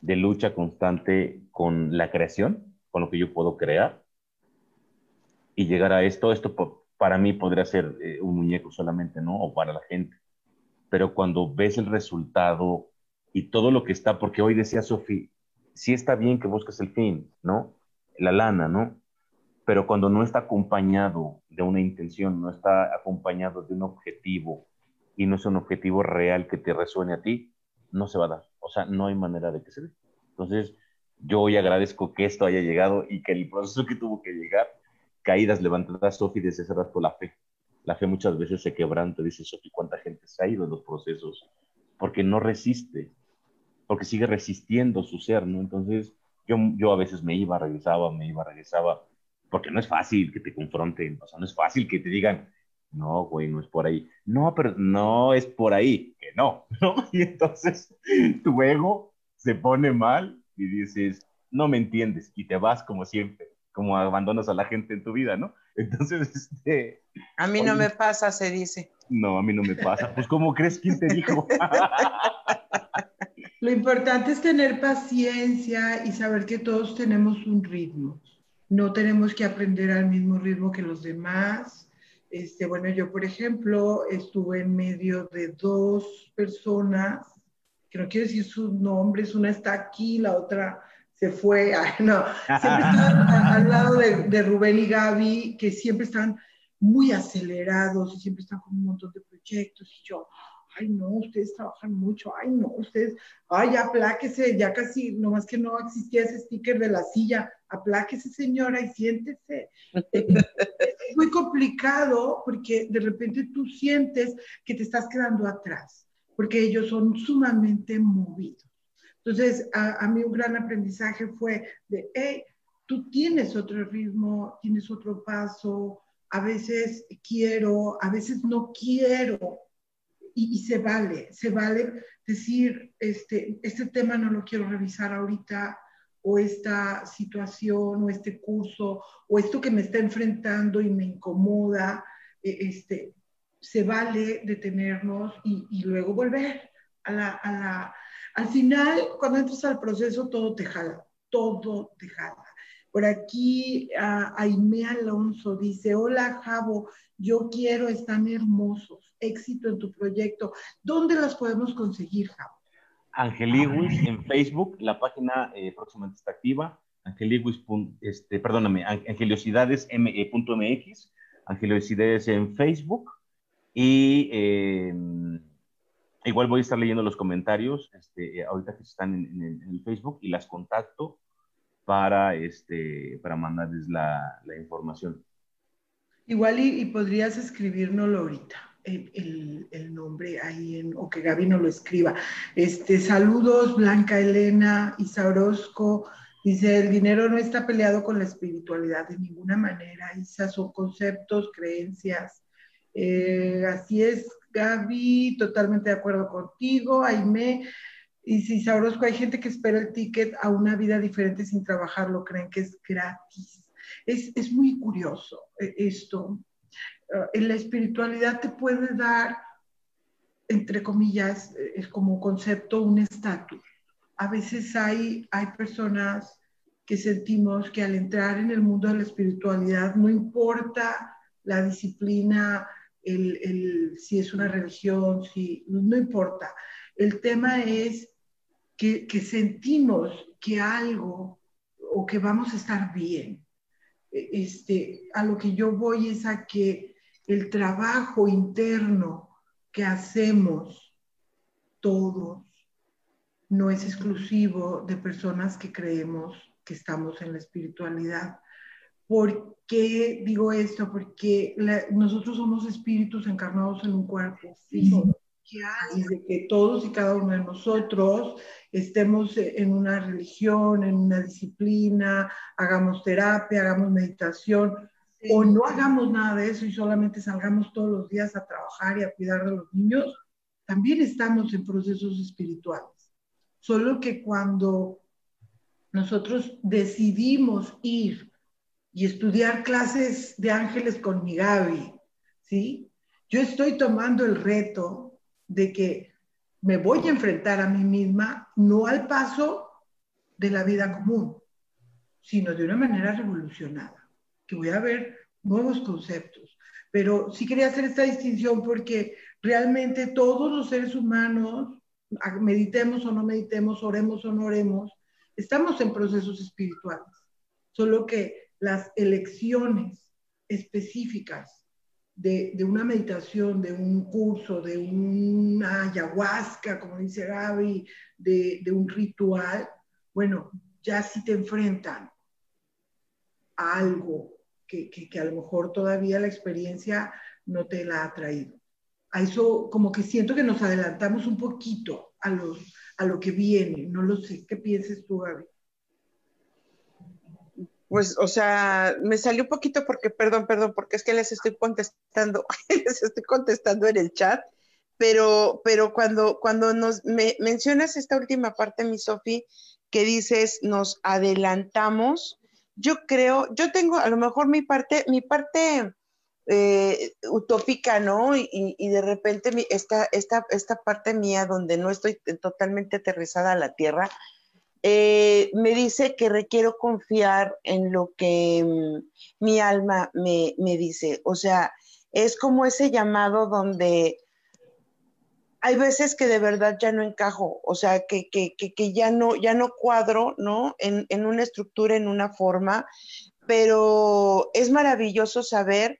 de lucha constante con la creación, con lo que yo puedo crear, y llegar a esto, esto para mí podría ser eh, un muñeco solamente, ¿no? O para la gente. Pero cuando ves el resultado y todo lo que está, porque hoy decía Sofi, sí está bien que busques el fin, ¿no? La lana, ¿no? Pero cuando no está acompañado de una intención, no está acompañado de un objetivo y no es un objetivo real que te resuene a ti, no se va a dar. O sea, no hay manera de que se dé. Entonces, yo hoy agradezco que esto haya llegado y que el proceso que tuvo que llegar caídas, levantadas, Sofi, hace rato la fe. La fe muchas veces se quebranta, dice Sofi, cuánta gente se ha ido en los procesos, porque no resiste, porque sigue resistiendo su ser, ¿no? Entonces, yo, yo a veces me iba, regresaba, me iba, regresaba, porque no es fácil que te confronten, o sea, no es fácil que te digan, no, güey, no es por ahí. No, pero no es por ahí, que no, (laughs) ¿no? Y entonces tu ego se pone mal y dices, no me entiendes, y te vas como siempre, como abandonas a la gente en tu vida, ¿no? (laughs) Entonces, este... A mí no me pasa, se dice. No, a mí no me pasa. Pues, ¿cómo crees? ¿Quién te dijo? (laughs) Lo importante es tener paciencia y saber que todos tenemos un ritmo. No tenemos que aprender al mismo ritmo que los demás. Este, bueno, yo, por ejemplo, estuve en medio de dos personas, que no quiero decir sus nombres, una está aquí, la otra se fue. (laughs) no, siempre están al lado de, de Rubén y Gaby, que siempre están muy acelerados y siempre están con un montón de proyectos. Y yo, ay no, ustedes trabajan mucho, ay no, ustedes, ay, apláquese, ya casi, nomás que no existía ese sticker de la silla, apláquese señora y siéntese. (laughs) es muy complicado porque de repente tú sientes que te estás quedando atrás, porque ellos son sumamente movidos. Entonces, a, mí un gran aprendizaje fue de, hey, tú tienes otro ritmo, tienes otro paso, a veces quiero, a veces no quiero, y, se vale, se vale decir, este, este tema no lo quiero revisar ahorita, o esta situación, o este curso, o esto que me está enfrentando y me incomoda, e, este, se vale detenernos y, y luego volver a la, a la... Al final, cuando entras al proceso, todo te jala, todo te jala. Por aquí, uh, Aime Alonso dice, hola Javo, yo quiero, están hermosos, éxito en tu proyecto. ¿Dónde las podemos conseguir, Javo? Angeliguis en Facebook, la página eh, próximamente está activa. Angeliguis, este, perdóname, angeliosidades.mx, angeliosidades en Facebook. Y eh, igual voy a estar leyendo los comentarios este, ahorita que están en, en, el Facebook y las contacto para, este, para mandarles la, la información. Igual y, y podrías escribirnoslo ahorita. El, el, nombre ahí, en, o que Gaby no lo escriba. Este, saludos, Blanca Elena, Isa Orozco. Dice, el dinero no está peleado con la espiritualidad de ninguna manera. Isa, son conceptos, creencias. Eh, así es, Gaby, totalmente de acuerdo contigo. Aime, y si Isa Orozco, hay gente que espera el ticket a una vida diferente sin trabajarlo, creen que es gratis. Es, es muy curioso eh, esto. En la espiritualidad te puede dar, entre comillas, eh, es como concepto, un estatus. A veces hay, hay personas que sentimos que al entrar en el mundo de la espiritualidad, no importa la disciplina, el, el, si es una religión, si, no importa. El tema es que, que sentimos que algo o que vamos a estar bien. Este, a lo que yo voy es a que el trabajo interno que hacemos todos no es exclusivo de personas que creemos que estamos en la espiritualidad. ¿Por qué digo esto? Porque la, nosotros somos espíritus encarnados en un cuerpo físico. Y de que todos y cada uno de nosotros estemos en una religión, en una disciplina, hagamos terapia, hagamos meditación, o no hagamos nada de eso y solamente salgamos todos los días a trabajar y a cuidar de los niños, también estamos en procesos espirituales. Solo que cuando nosotros decidimos ir y estudiar clases de ángeles con mi Gaby, ¿sí? Yo estoy tomando el reto de que me voy a enfrentar a mí misma, no al paso de la vida común, sino de una manera revolucionada que voy a ver nuevos conceptos. Pero sí quería hacer esta distinción porque realmente todos los seres humanos, meditemos o no meditemos, oremos o no oremos, estamos en procesos espirituales. Solo que las elecciones específicas de, de, una meditación, de un curso, de una ayahuasca, como dice Gaby, de, de un ritual, bueno, ya si te enfrentan a algo que, que, a lo mejor todavía la experiencia no te la ha traído. A eso como que siento que nos adelantamos un poquito a, los, a lo que viene, no lo sé, ¿qué piensas tú, Gaby? Pues, o sea, me salió un poquito porque, perdón, perdón, porque es que les estoy contestando, (laughs) les estoy contestando en el chat, pero, pero cuando, cuando nos me, mencionas esta última parte, mi Sofi, que dices nos adelantamos, yo creo, yo tengo a lo mejor mi parte, mi parte eh, utópica, ¿no? Y, de repente esta, esta, esta parte mía donde no estoy totalmente aterrizada a la tierra, eh, me dice que requiero confiar en lo que mm, mi alma me, me, dice. O sea, es como ese llamado donde hay veces que de verdad ya no encajo, o sea, que, que, que, ya, no, ya no cuadro, ¿no? En, en una estructura, en una forma, pero es maravilloso saber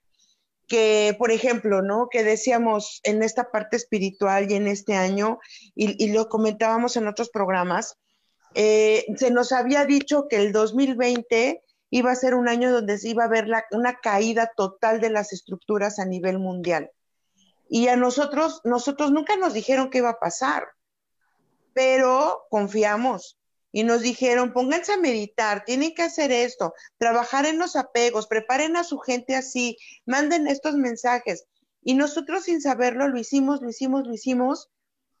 que, por ejemplo, ¿no? Que decíamos en esta parte espiritual y en este año, y, y lo comentábamos en otros programas, eh, se nos había dicho que el 2020 iba a ser un año donde se iba a ver una caída total de las estructuras a nivel mundial. Y a nosotros, nosotros nunca nos dijeron qué iba a pasar, pero confiamos y nos dijeron, pónganse a meditar, tienen que hacer esto, trabajar en los apegos, preparen a su gente así, manden estos mensajes. Y nosotros sin saberlo lo hicimos, lo hicimos, lo hicimos.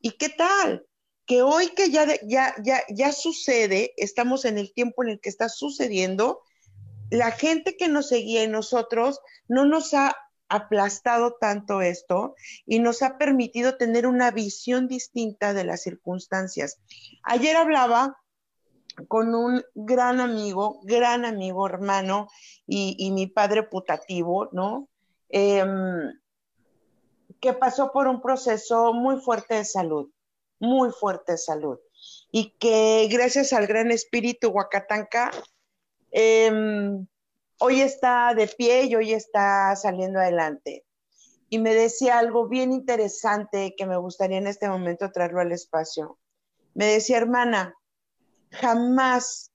¿Y qué tal? Que hoy que ya, ya, ya, ya sucede, estamos en el tiempo en el que está sucediendo, la gente que nos seguía y nosotros no nos ha aplastado tanto esto y nos ha permitido tener una visión distinta de las circunstancias. Ayer hablaba con un gran amigo, gran amigo, hermano y, mi padre putativo, ¿no? Em, que pasó por un proceso muy fuerte de salud muy fuerte salud y que gracias al gran espíritu Huacatanca, em, hoy está de pie y hoy está saliendo adelante. Y me decía algo bien interesante que me gustaría en este momento traerlo al espacio. Me decía, hermana, jamás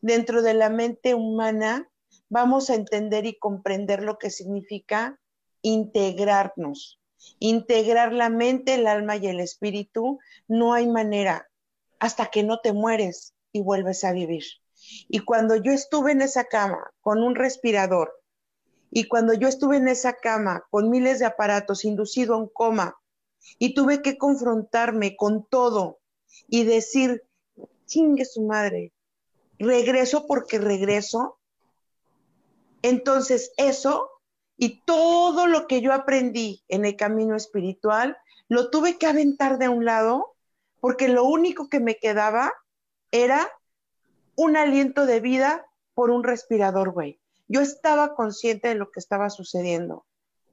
dentro de la mente humana vamos a entender y comprender lo que significa integrarnos integrar la mente, el alma y el espíritu, no hay manera hasta que no te mueres y vuelves a vivir. Y cuando yo estuve en esa cama con un respirador, y cuando yo estuve en esa cama con miles de aparatos inducido un coma, y tuve que confrontarme con todo y decir, chingue su madre, regreso porque regreso, entonces eso y todo lo que yo aprendí en el camino espiritual, lo tuve que aventar de un lado, porque lo único que me quedaba era un aliento de vida por un respirador, güey. Yo estaba consciente de lo que estaba sucediendo,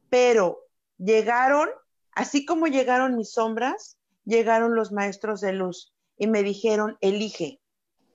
pero llegaron, así como llegaron mis sombras, llegaron los maestros de luz y me dijeron, elige.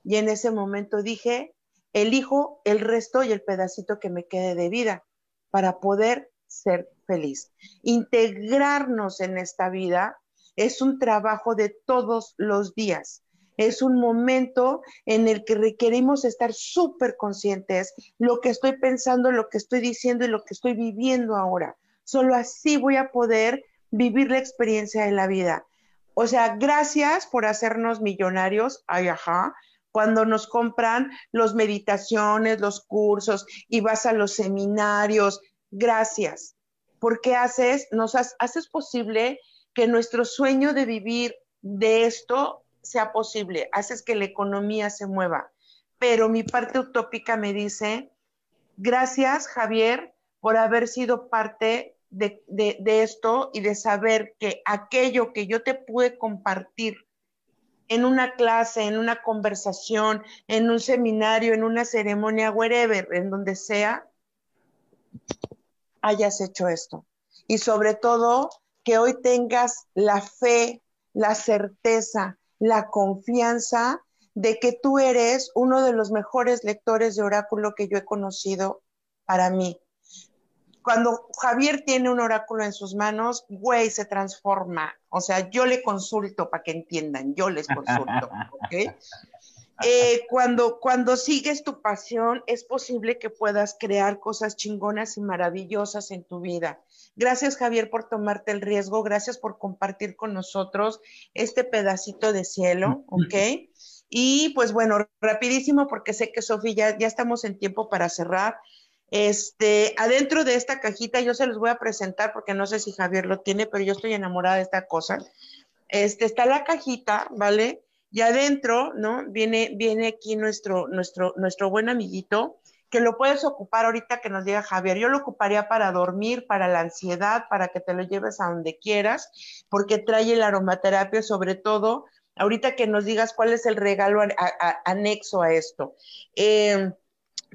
Y en ese momento dije, elijo el resto y el pedacito que me quede de vida para poder ser feliz. Integrarnos en esta vida es un trabajo de todos los días. Es un momento en el que requerimos estar súper conscientes lo que estoy pensando, lo que estoy diciendo y lo que estoy viviendo ahora. Solo así voy a poder vivir la experiencia de la vida. O sea, gracias por hacernos millonarios. Ay, ajá cuando nos compran los meditaciones, los cursos y vas a los seminarios. Gracias, porque haces, nos haces posible que nuestro sueño de vivir de esto sea posible, haces que la economía se mueva. Pero mi parte utópica me dice, gracias Javier por haber sido parte de, de esto y de saber que aquello que yo te pude compartir en una clase, en una conversación, en un seminario, en una ceremonia, wherever, en donde sea, hayas hecho esto. Y sobre todo, que hoy tengas la fe, la certeza, la confianza de que tú eres uno de los mejores lectores de oráculo que yo he conocido para mí cuando Javier tiene un oráculo en sus manos, güey, se transforma. O sea, yo le consulto para que entiendan, yo les consulto, (laughs) ¿ok? eh, cuando, cuando sigues tu pasión, es posible que puedas crear cosas chingonas y maravillosas en tu vida. Gracias, Javier, por tomarte el riesgo. Gracias por compartir con nosotros este pedacito de cielo, ¿ok? Y pues bueno, rapidísimo, porque sé que Sofía ya, ya estamos en tiempo para cerrar. Este, adentro de esta cajita, yo se los voy a presentar porque no sé si Javier lo tiene, pero yo estoy enamorada de esta cosa. Este, está la cajita, ¿vale? Y adentro, ¿no? Viene, viene aquí nuestro, nuestro, nuestro buen amiguito, que lo puedes ocupar ahorita que nos diga Javier. Yo lo ocuparía para dormir, para la ansiedad, para que te lo lleves a donde quieras, porque trae el aromaterapia, sobre todo, ahorita que nos digas cuál es el regalo anexo a esto. Eh,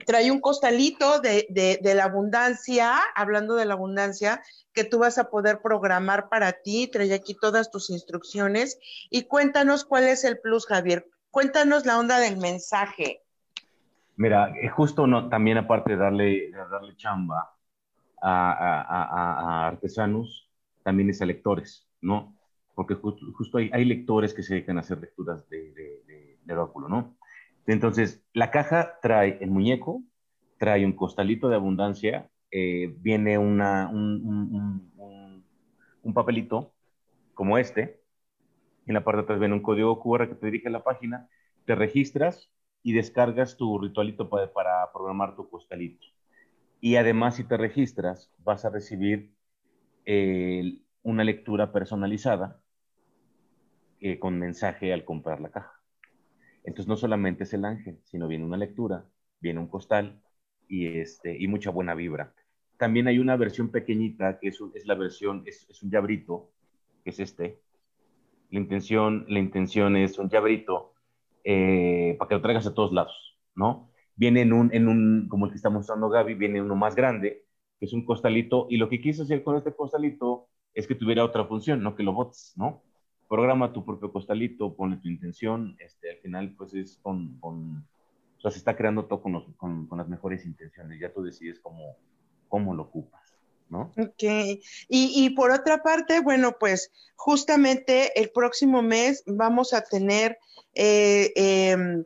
trae un costalito de, de, la abundancia, hablando de la abundancia, que tú vas a poder programar para ti, trae aquí todas tus instrucciones y cuéntanos cuál es el plus, Javier. Cuéntanos la onda del mensaje. Mira, eh, justo no, también aparte de darle, darle chamba a, artesanos, también es a lectores, ¿no? Porque justo, hay, hay, lectores que se dedican a hacer lecturas de, de, de oráculo, ¿no? Entonces, la caja trae el muñeco, trae un costalito de abundancia, eh, viene un, papelito como este, en la parte de atrás viene un código QR que te dirige a la página, te registras y descargas tu ritualito para, programar tu costalito. Y además, si te registras, vas a recibir una lectura personalizada eh, con mensaje al comprar la caja. Entonces no solamente es el ángel, sino viene una lectura, viene un costal y, este, y mucha buena vibra. También hay una versión pequeñita que es, es la versión, es, es, un llabrito, que es este. La intención, la intención es un llabrito eh, para que lo traigas a todos lados, ¿no? Viene en un, en un, como el que está mostrando Gaby, viene uno más grande, que es un costalito, y lo que quise hacer con este costalito es que tuviera otra función, no que lo botes, ¿no? Programa tu propio costalito, ponle tu intención, este, al final pues es con, con o sea, se está creando todo con, con, con, las mejores intenciones, ya tú decides cómo, cómo lo ocupas, ¿no? Ok, y, y por otra parte, bueno, pues justamente el próximo mes vamos a tener eh, em,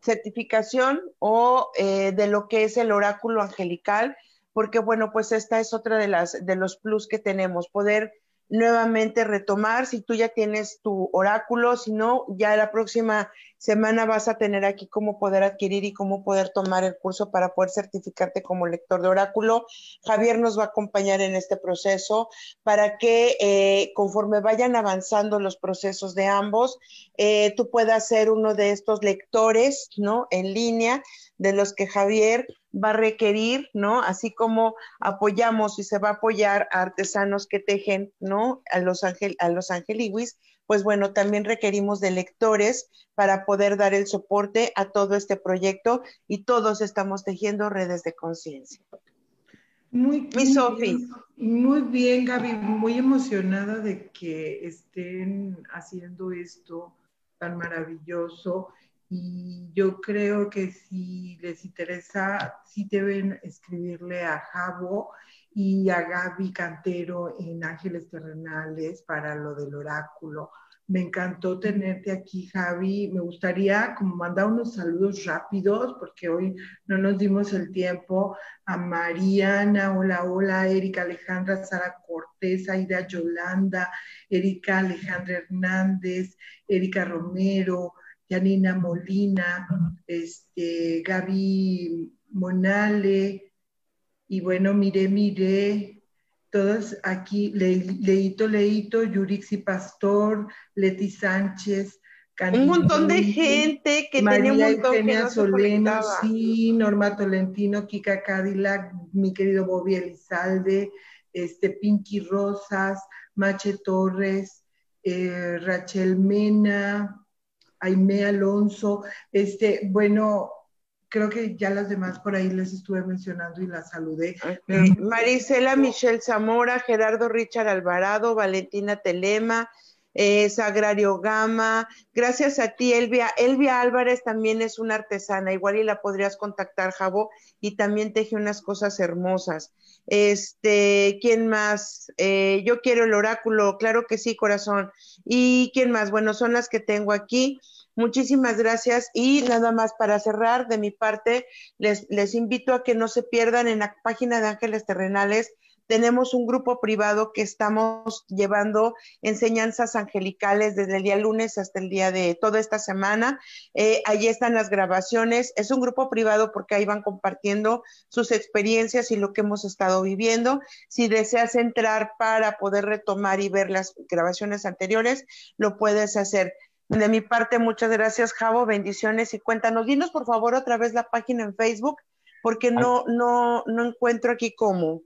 certificación o eh, de lo que es el oráculo angelical, porque bueno, pues esta es otra de las de los plus que tenemos, poder nuevamente retomar si tú ya tienes tu oráculo, si no, ya la próxima semana vas a tener aquí cómo poder adquirir y cómo poder tomar el curso para poder certificarte como lector de oráculo. Javier nos va a acompañar en este proceso para que eh, conforme vayan avanzando los procesos de ambos, eh, tú puedas ser uno de estos lectores, ¿no? En línea, de los que Javier va a requerir, ¿no? Así como apoyamos y se va a apoyar a artesanos que tejen, ¿no? A los, angel, a los angeliwis, pues bueno, también requerimos de lectores para poder dar el soporte a todo este proyecto y todos estamos tejiendo redes de conciencia. Muy bien, Muy bien, Gaby, muy emocionada de que estén haciendo esto tan maravilloso y yo creo que si les interesa, sí deben escribirle a Javo y a Gaby Cantero en Ángeles Terrenales para lo del oráculo. Me encantó tenerte aquí, Javi. Me gustaría como mandar unos saludos rápidos porque hoy no nos dimos el tiempo. A Mariana, hola, hola, Erika Alejandra, Sara Cortés, Aida Yolanda, Erika Alejandra Hernández, Erika Romero, Janina Molina, este, Gaby Monale, y bueno, mire, mire, todos aquí, Leito, Leito, Yurixi Pastor, Leti Sánchez, un montón de gente que tenía un montón Eugenia Soleno, sí, Norma Tolentino, Kika Cadillac, mi querido Bobby Elizalde, este, Pinky Rosas, Mache Torres, eh, Rachel Mena, Aime Alonso, este, bueno, creo que ya las demás por ahí les estuve mencionando y las saludé. Marisela Michelle Zamora, Gerardo Richard Alvarado, Valentina Telema, eh, Sagrario Gama, gracias a ti, Elvia. Elvia Álvarez también es una artesana, igual y la podrías contactar, Jabo, y también teje unas cosas hermosas. Este, ¿quién más? Eh, yo quiero el oráculo, claro que sí, corazón. ¿Y quién más? Bueno, son las que tengo aquí. Muchísimas gracias y nada más para cerrar de mi parte, les, les invito a que no se pierdan en la página de Ángeles Terrenales tenemos un grupo privado que estamos llevando enseñanzas angelicales desde el día lunes hasta el día de toda esta semana. Eh, allí están las grabaciones. Es un grupo privado porque ahí van compartiendo sus experiencias y lo que hemos estado viviendo. Si deseas entrar para poder retomar y ver las grabaciones anteriores, lo puedes hacer. De mi parte, muchas gracias, Javo. Bendiciones y cuéntanos. Dinos, por favor, otra vez la página en Facebook, porque no, no, no encuentro aquí cómo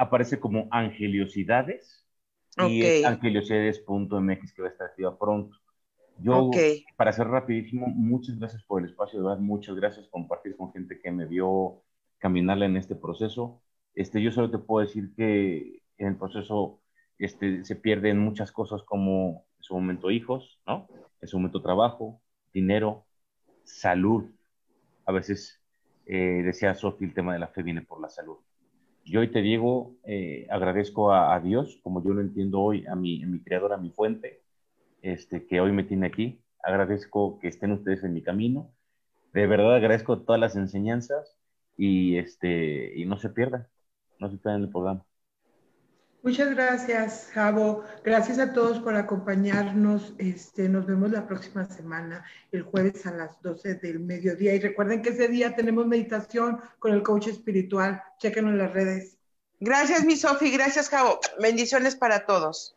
aparece como Angeliosidades y es angeliosidades.mx que va a estar activa pronto. Yo, para ser rapidísimo, muchas gracias por el espacio, de verdad, muchas gracias por compartir con gente que me vio caminarla en este proceso. Este, yo solo te puedo decir que en el proceso este, se pierden muchas cosas como en su momento hijos, ¿no? En su momento trabajo, dinero, salud. A veces, eh, decía Sofi, el tema de la fe viene por la salud. Yo hoy te digo, eh, agradezco a, Dios, como yo lo entiendo hoy, a mi, a mi creador, a mi fuente, este, que hoy me tiene aquí. Agradezco que estén ustedes en mi camino. De verdad agradezco todas las enseñanzas y, este, y no se pierdan, no se pierdan el programa. Muchas gracias, Javo. Gracias a todos por acompañarnos. Este, nos vemos la próxima semana, el jueves a las 12 del mediodía. Y recuerden que ese día tenemos meditación con el coach espiritual. Chequenlo en las redes. Gracias, mi Sofi. Gracias, Javo. Bendiciones para todos.